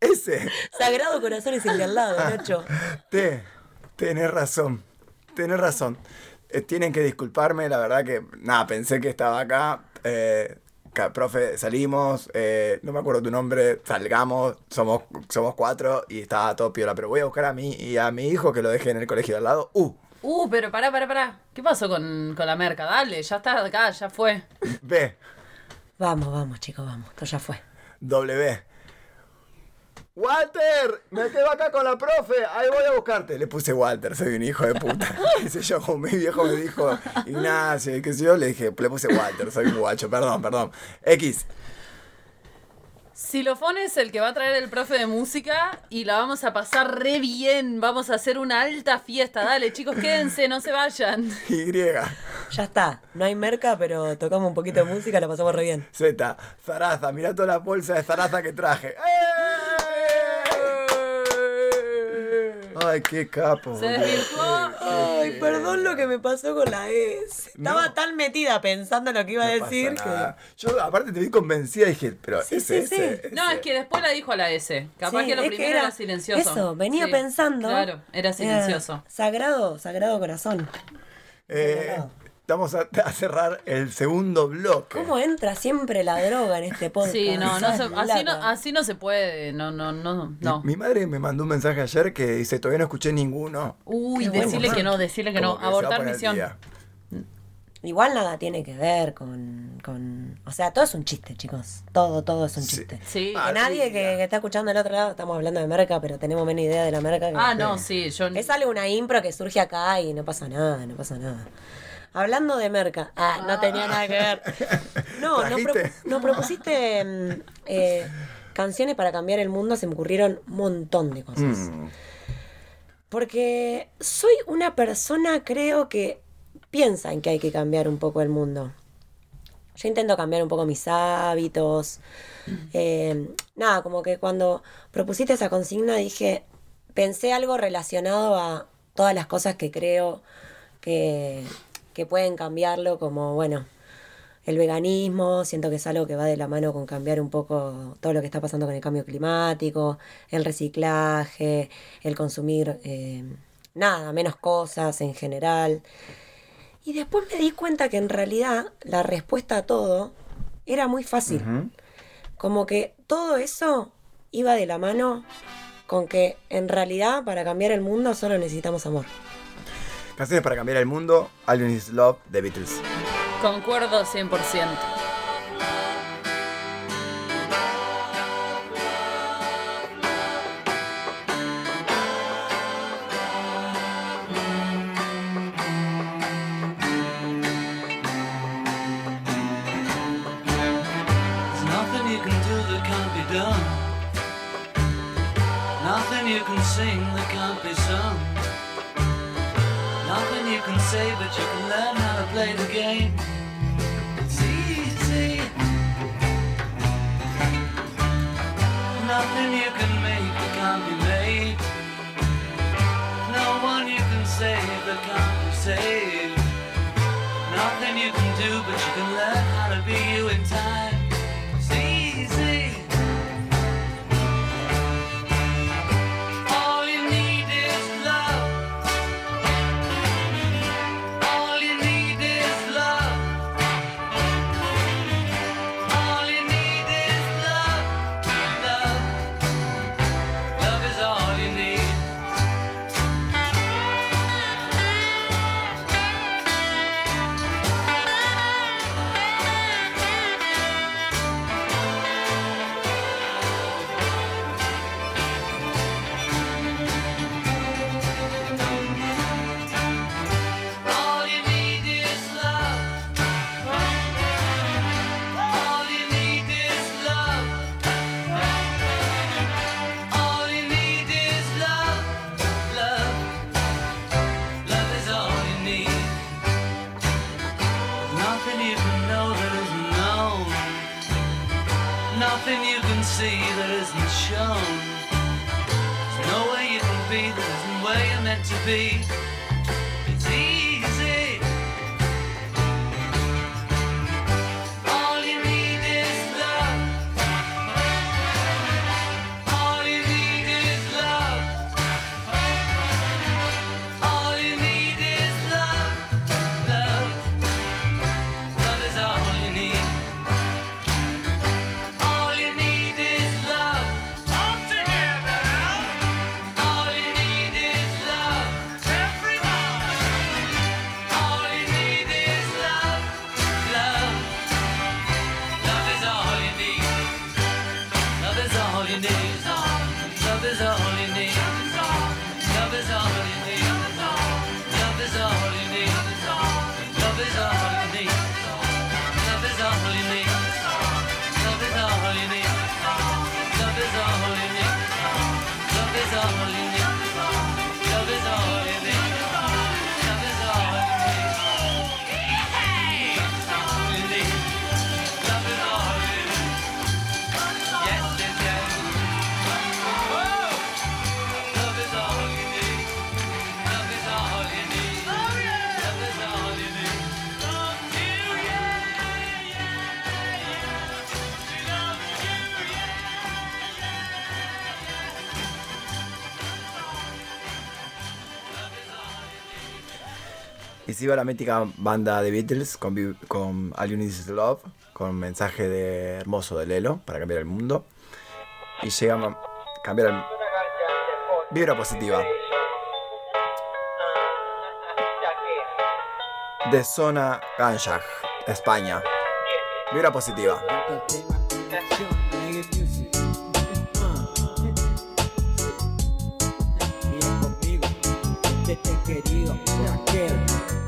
S. Sagrado Corazón es el de al lado, Nacho. T. Tenés razón. Tenés razón. Eh, tienen que disculparme, la verdad que, nada, pensé que estaba acá. Eh, profe, salimos, eh, no me acuerdo tu nombre, salgamos, somos, somos cuatro y estaba todo piola. Pero voy a buscar a mí y a mi hijo que lo dejé en el colegio de al lado. Uh, Uh, pero pará, pará, pará. ¿Qué pasó con, con la merca? Dale, ya está acá, ya fue. B. Vamos, vamos, chicos, vamos. Esto ya fue. W. Walter, me quedo acá con la profe, ahí voy a buscarte. Le puse Walter, soy un hijo de puta. Sé yo, como mi viejo me dijo Ignacio, y qué sé yo, le dije, le puse Walter, soy un guacho, perdón, perdón. X. Silofón es el que va a traer el profe de música y la vamos a pasar re bien. Vamos a hacer una alta fiesta. Dale, chicos, quédense, no se vayan. Y. Ya está. No hay merca, pero tocamos un poquito de música, la pasamos re bien. Z. Zaraza, mirá toda la bolsa de zaraza que traje. ¡Eh! Ay, qué capo. Se desvirtuó. Ay, perdón lo que me pasó con la S. Estaba No. tan metida pensando lo que iba a No pasa decir nada. Yo aparte te vi convencida y dije, pero Sí, ese, sí, ese, sí. ese. No, es que después la dijo a la S. Capaz Sí, que lo que primero era, era silencioso. Eso, venía Sí, pensando. Claro, era silencioso. sagrado, sagrado corazón. Eh, Vamos a, a cerrar el segundo bloque. ¿Cómo entra siempre la droga en este podcast? Sí, no, no se- Esa así, no, lata. así no se puede. No, no, no, no. Mi, mi madre me mandó un mensaje ayer que dice, todavía no escuché ninguno. Uy, Qué bueno. decirle que no, decirle que no. Que Abortar misión. Igual nada tiene que ver con, con... O sea, todo es un chiste, chicos. Todo, todo es un Sí. chiste. Sí. Ah, Que nadie sí, que, está escuchando del otro lado, estamos hablando de merca, pero tenemos menos idea de la merca. que- Ah, no, sí, yo. Es algo, una impro que surge acá y no pasa nada, no pasa nada. Hablando de merca, ah, no tenía nada que ver. No, nos propusiste mm, eh, canciones para cambiar el mundo, se me ocurrieron un montón de cosas. Mm. Porque soy una persona, creo que piensa en que hay que cambiar un poco el mundo. Yo intento cambiar un poco mis hábitos. Eh, nada, como que cuando propusiste esa consigna dije, pensé algo relacionado a todas las cosas que creo que, que pueden cambiarlo, como, bueno, el veganismo, siento que es algo que va de la mano con cambiar un poco todo lo que está pasando con el cambio climático, el reciclaje, el consumir eh, nada, menos cosas en general. Y después me di cuenta que en realidad la respuesta a todo era muy fácil. Como que todo eso iba de la mano con que en realidad para cambiar el mundo solo necesitamos amor. Canciones para cambiar el mundo, Need Is Love, The Beatles. Concuerdo 100%. Say, but you can learn how to play the game. It's easy. Nothing you can make that can't be made. No one you can save that can't see. iba la mítica banda de Beatles con, con All You Need Is Love, con mensaje de hermoso de Lelo para cambiar el mundo. Y llega a cambiar el Vibra positiva. De zona Ganjaj, España. Vibra positiva. querido, aquel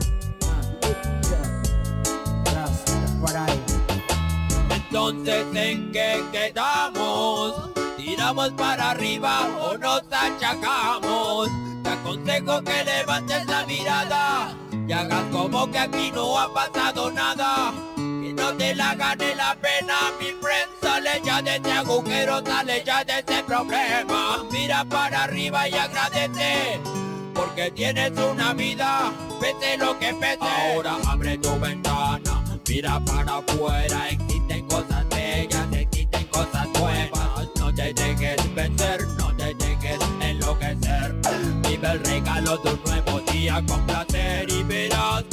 entonces en qué quedamos tiramos para arriba o nos achacamos te aconsejo que levantes la mirada y hagas como que aquí no ha pasado nada. Que no te la gane la pena mi friend sale ya de este agujero sale ya de este problema. Mira para arriba y agradece porque tienes una vida pese lo que pese. Ahora abre tu ventana Mira para afuera, existen cosas bellas, existen cosas nuevas. No te dejes vencer, no te dejes enloquecer. Vive el regalo de un nuevo día con placer y verás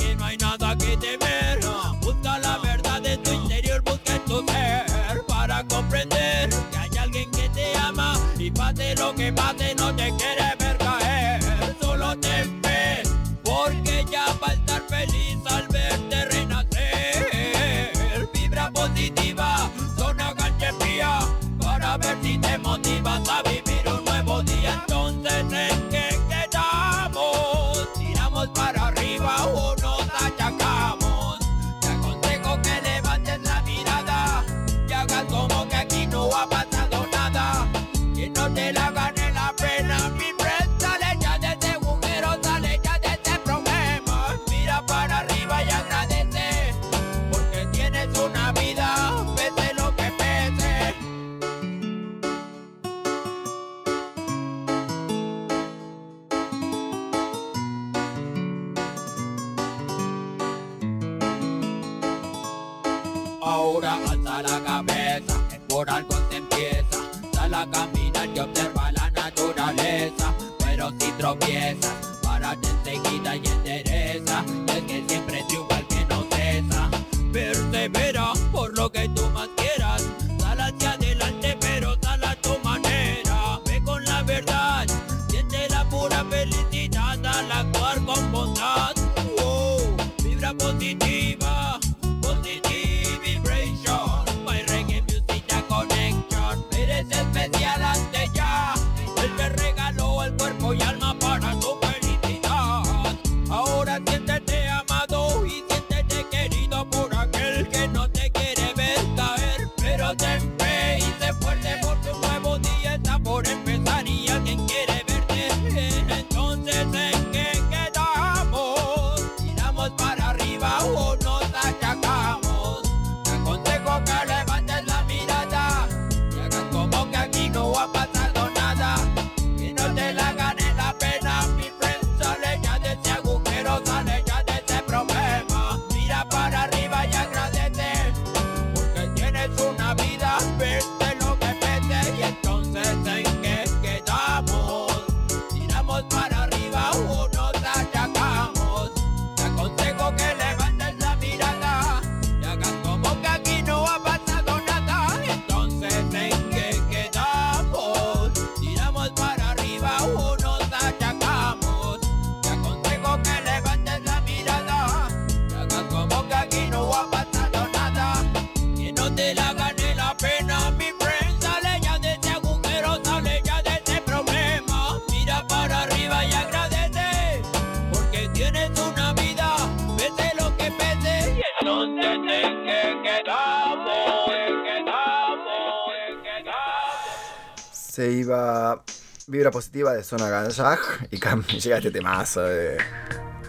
Vibra positiva de Zona Ganjaj y Cam llega este temazo de...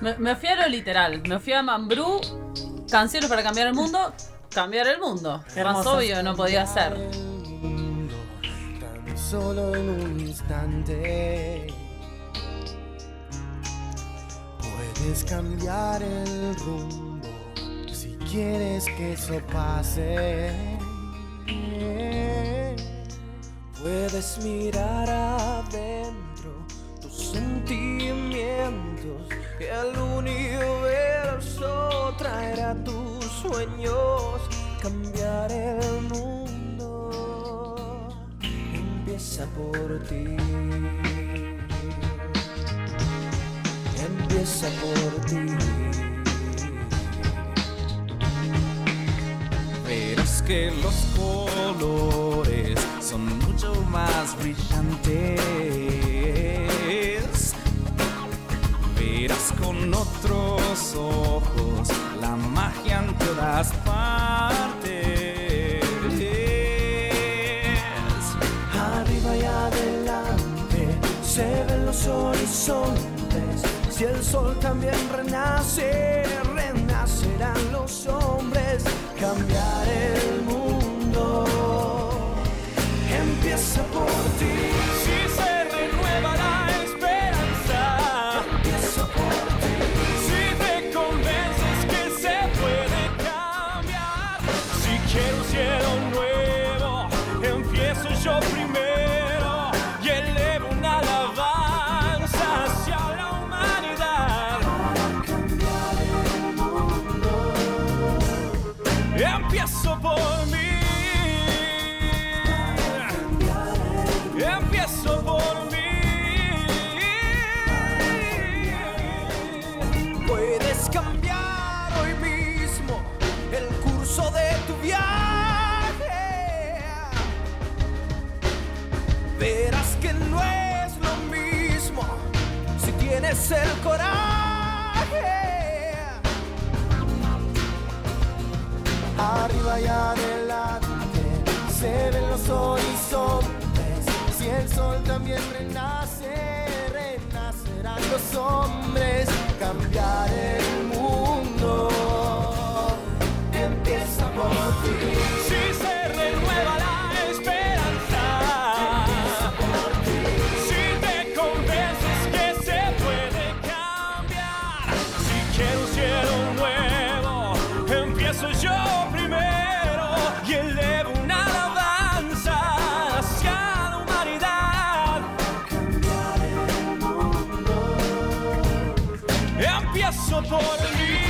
Me, me fui a lo literal, me fui a Mambrú, canciones para cambiar el mundo, cambiar el mundo. Más obvio no podía ser. Mundo, solo en un instante puedes cambiar el rumbo si quieres que eso pase. Puedes mirar adentro tus sentimientos y el universo traerá tus sueños, cambiar el mundo. Empieza por ti. Empieza por ti. Verás que los colores más brillantes. Verás con otros ojos la magia en todas partes. Arriba y adelante se ven los horizontes. Si el sol también renace, renacerán los hombres. Cambiar el tienes el coraje. Arriba y adelante se ven los horizontes. Si el sol también renace, renacerán los hombres. Cambiar el Empiezo por mí. Si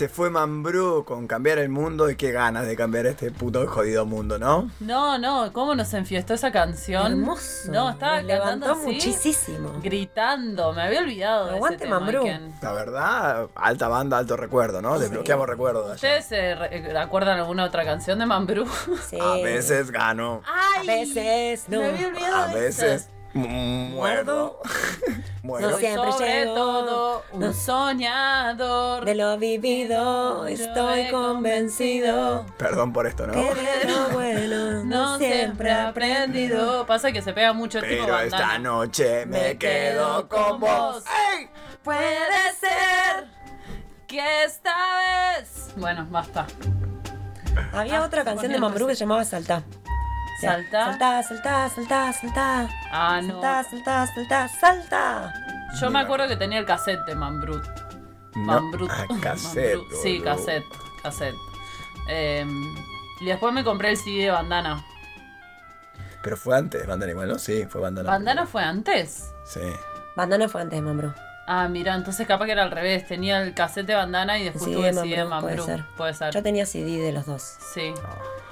se fue Mambrú con cambiar el mundo y qué ganas de cambiar este puto jodido mundo, ¿no? No, no, ¿cómo nos enfiestó esa canción? Hermoso. No, estaba cantando así, muchísimo. Gritando, me había olvidado de Aguante, ese Mambrú. La verdad, alta banda, alto recuerdo, ¿no? Desbloqueamos recuerdos. ¿Ustedes se re- acuerdan alguna otra canción de Mambrú? Sí. A veces gano, A veces no. Me había olvidado a veces. Muerdo. Muero. No siempre sobre llego. todo un No. soñador. De lo vivido estoy convencido. Perdón por esto, ¿no? Que de lo bueno No siempre he aprendido. Pasa que se pega mucho el tipo Pero bandana. esta noche me quedo con vos. ¡Ey! Puede ser que esta vez. Bueno, basta. Había Ah, otra canción de Mambrú que se llamaba Saltá. ¿Saltá? Saltá, saltá, saltá, saltá. Ah, no. Saltá, saltá, saltá, saltá. Yo me acuerdo que tenía el cassette de Mambrut. No, Mambrut. ah, cassette, Mambrut. Sí, cassette. Cassette. Eh, y después me compré el CD de Bandana. Pero fue antes, bandana igual, ¿no? Sí, fue bandana. ¿Bandana primero. fue antes? Sí. Bandana fue antes de Mambrú. Ah, mira, entonces capaz que era al revés. Tenía el cassette de bandana y después Sí, tuve CD de Mambrú, puede ser. Puede ser. Yo tenía CD de los dos. Sí.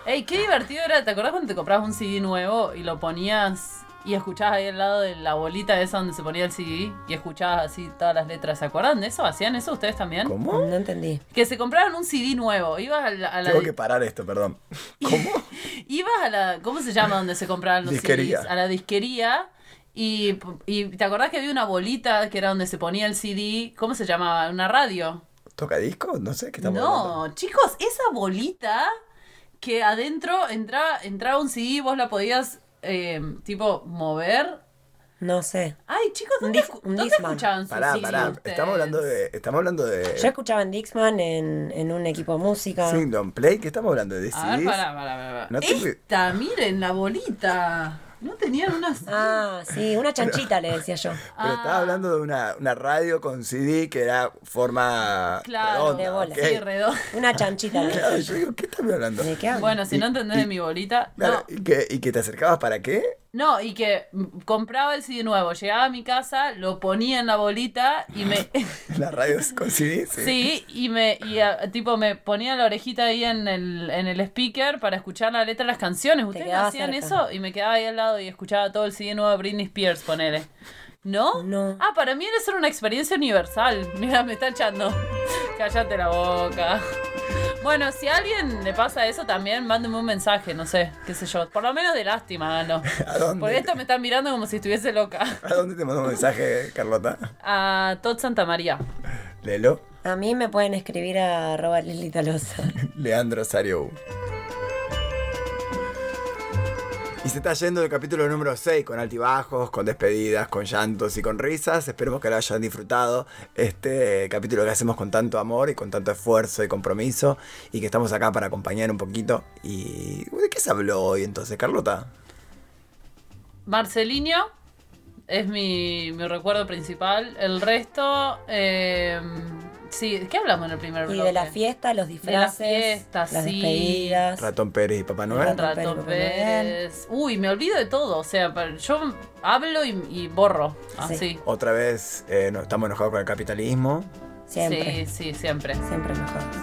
Ey, qué divertido era. ¿Te acordás cuando te comprabas un CD nuevo y lo ponías y escuchabas ahí al lado de la bolita esa donde se ponía el CD y escuchabas así todas las letras? ¿Se acuerdan de eso? ¿Hacían eso ustedes también? ¿Cómo? No entendí. Que se compraban un CD nuevo. Ibas a la. a la- Tengo que parar esto, perdón. ¿Cómo? Ibas a la. ¿Cómo se llama donde se compraban los Disquería. CDs? A la disquería. Y, y te acordás que había una bolita que era donde se ponía el CD. ¿Cómo se llamaba? ¿Una radio? ¿Toca disco? No sé qué estamos hablando. No, chicos, esa bolita que adentro entraba, entraba un CD, vos la podías eh, tipo mover. No sé. Ay, chicos, Un ¿dónde, dónde escuchaban sus Pará, pará. Estamos hablando de. Estamos hablando de. Yo escuchaba en Dixman en, en un equipo de música. Kingdom Play, ¿qué estamos hablando? ¿De A ver, CDs? pará, pará, pará. pará. No te- Esta, miren la bolita. No tenían una... Ah, sí, una chanchita le decía yo. Pero estaba Ah. hablando de una, una radio con CD que era forma Claro, redonda. de bola. Sí, redondo. Una chanchita le Claro, yo digo, ¿qué estás hablando? ¿De qué? Bueno, si no entendés y- de mi bolita... Claro, No, ¿y, que, ¿Y que te acercabas para qué? No, y que compraba el CD nuevo, llegaba a mi casa, lo ponía en la bolita y me... La radio con CD, sí. Sí, y me y, ah, tipo me ponía la orejita ahí en el, en el speaker para escuchar la letra de las canciones. ¿Ustedes hacían cerca. eso? Y me quedaba ahí al lado y escuchaba todo el CD nuevo de Britney Spears, ponele. ¿No? No. Ah, para mí era ser una experiencia universal. Mira, me está echando. Cállate la boca. Bueno, si a alguien le pasa eso también, mándeme un mensaje, no sé, qué sé yo. Por lo menos de lástima, háganlo. ¿A dónde? Porque esto me están mirando como si estuviese loca. ¿A dónde te mandó un mensaje, Carlota? A Todd Santa María. Lelo, A mí me pueden escribir a arroba. Leandro Sario. Y se está yendo el capítulo número 6 con altibajos, con despedidas, con llantos y con risas. Esperemos que lo hayan disfrutado. Este capítulo que hacemos con tanto amor y con tanto esfuerzo y compromiso. Y que estamos acá para acompañar un poquito. ¿Y de qué se habló hoy entonces, Carlota? Marcelinho es mi, mi recuerdo principal. El resto, eh, sí, ¿qué hablamos en el primer Y bloque? de la fiesta, los disfraces, fiesta, las sí. despedidas. Ratón Pérez y Papá Noel. Ratón Ratón Pérez, Pérez. Uy, me olvido de todo. O sea, yo hablo y, y borro. Así. Otra vez eh, no, estamos enojados con el capitalismo. Siempre. Sí, sí, siempre. Siempre enojados.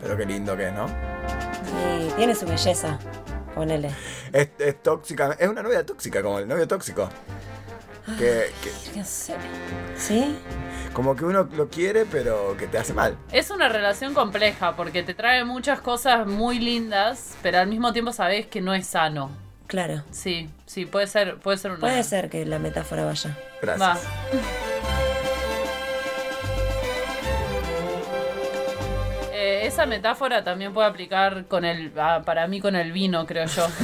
Pero qué lindo que es, ¿no? Y tiene su belleza. Ponele. Es, es tóxica, es una novia tóxica, como el novio tóxico. Que, que- ¿Qué sé? ¿Sí? Como que uno lo quiere, pero que te hace mal. Es una relación compleja porque te trae muchas cosas muy lindas, pero al mismo tiempo sabes que no es sano. Claro. Sí, sí, puede ser, puede ser una. Puede ser que la metáfora vaya. Gracias. Va. Eh, esa metáfora también puede aplicar con el, ah, para mí con el vino, creo yo.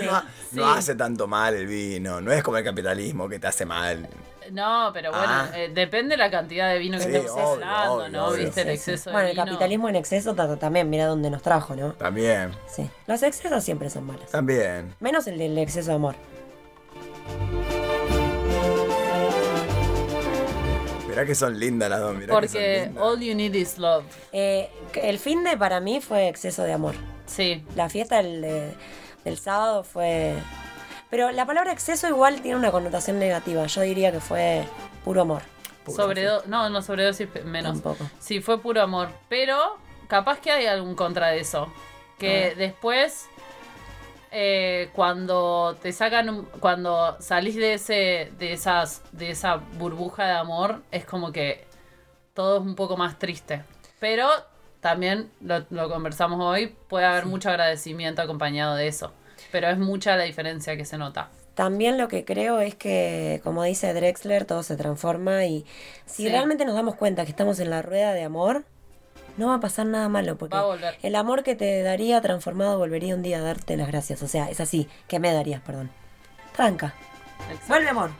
No, no- no hace tanto mal el vino, no es como el capitalismo que te hace mal. No, pero bueno, Ah. eh, depende de la cantidad de vino que Sí, hablando, ¿no? obvio. ¿Viste? El Sí, sí. exceso Bueno, de el capitalismo en exceso ta- también, mira dónde nos trajo, ¿no? También, Sí. Los excesos siempre son malos. también. Menos el del exceso de amor. Mirá que son lindas las dos, mirá que Porque all you need is love. Eh, el fin de para mí fue exceso de amor. Sí. La fiesta del, de- del sábado fue... Pero la palabra exceso igual tiene una connotación negativa. Yo diría que fue puro amor. Sobredo no, no sobredosis menos. Tampoco. Sí, fue puro amor. Pero capaz que hay algún contra de eso. Que después, eh, cuando te sacan, un- cuando salís de ese, de esas, de esa burbuja de amor, es como que todo es un poco más triste. Pero también lo, lo conversamos hoy, puede haber mucho agradecimiento acompañado de eso. Pero es mucha la diferencia que se nota. También lo que creo es que, como dice Drexler, todo se transforma y si Sí. realmente nos damos cuenta que estamos en la rueda de amor, no va a pasar nada malo porque el amor que te daría transformado volvería un día a darte las gracias. O sea, es así, que me darías, perdón. Tranca. Exacto. Vuelve amor.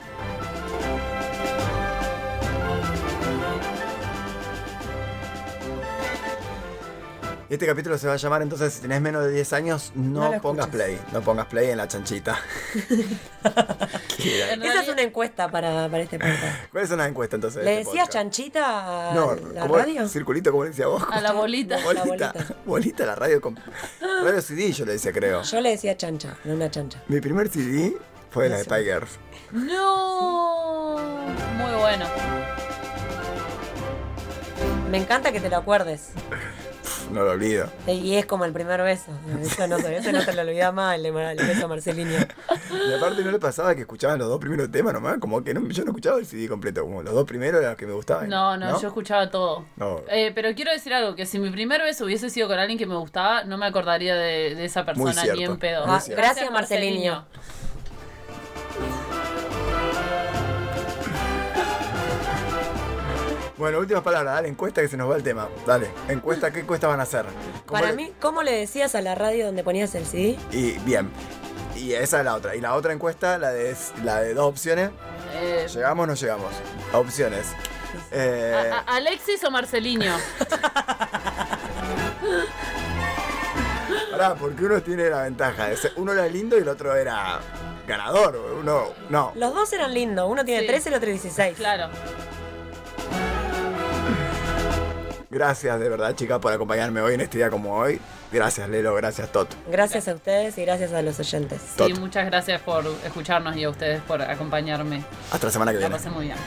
Este capítulo se va a llamar entonces, si tenés menos de 10 años, no, pongas escuches. play. No pongas play en la chanchita. Esa es una encuesta para, para este podcast. ¿Cuál es una encuesta entonces? ¿Le este decías podcast? chanchita a No, la ¿cómo radio? Circulito, como le decía vos. A la bolita. Bolita. La Bolita, bolita. la radio con. Radio CD, yo le decía, creo. Yo le decía chancha, no una chancha. Mi primer CD fue la de Girls. No, muy bueno. Me encanta que te lo acuerdes. No lo olvido. Y es como el primer beso. Eso no, se- ese no te lo olvidas más, el, el beso a Marcelinho. Y aparte no le pasaba que escuchaban los dos primeros temas nomás, como que no, yo no escuchaba el CD completo, como los dos primeros eran los que me gustaban. No, no, yo escuchaba todo. No. Eh, pero quiero decir algo, que si mi primer beso hubiese sido con alguien que me gustaba, no me acordaría de, de esa persona ni en pedo. Ah, gracias, Marcelinho. Bueno, últimas palabras, dale, encuesta que se nos va el tema. Dale, encuesta, ¿qué encuesta van a hacer? ¿Cómo Para le- mí, ¿cómo le decías a la radio donde ponías el CD? Y bien. Y esa es la otra. Y la otra encuesta, la de, la de dos opciones. Eh, ¿Llegamos o no llegamos? Opciones. Eh, a- a- ¿Alexis o Marcelinho? pará, porque uno tiene la ventaja. Uno era lindo y el otro era ganador. Uno, no. Los dos eran lindos. Uno tiene Sí. 13 y el otro 16. Claro. Gracias de verdad, chicas, por acompañarme hoy en este día como hoy. Gracias, Lelo. Gracias, Tot. Gracias a ustedes y gracias a los oyentes. Sí, Tot. muchas gracias por escucharnos y a ustedes por acompañarme. Hasta la semana que La viene. pasé muy bien.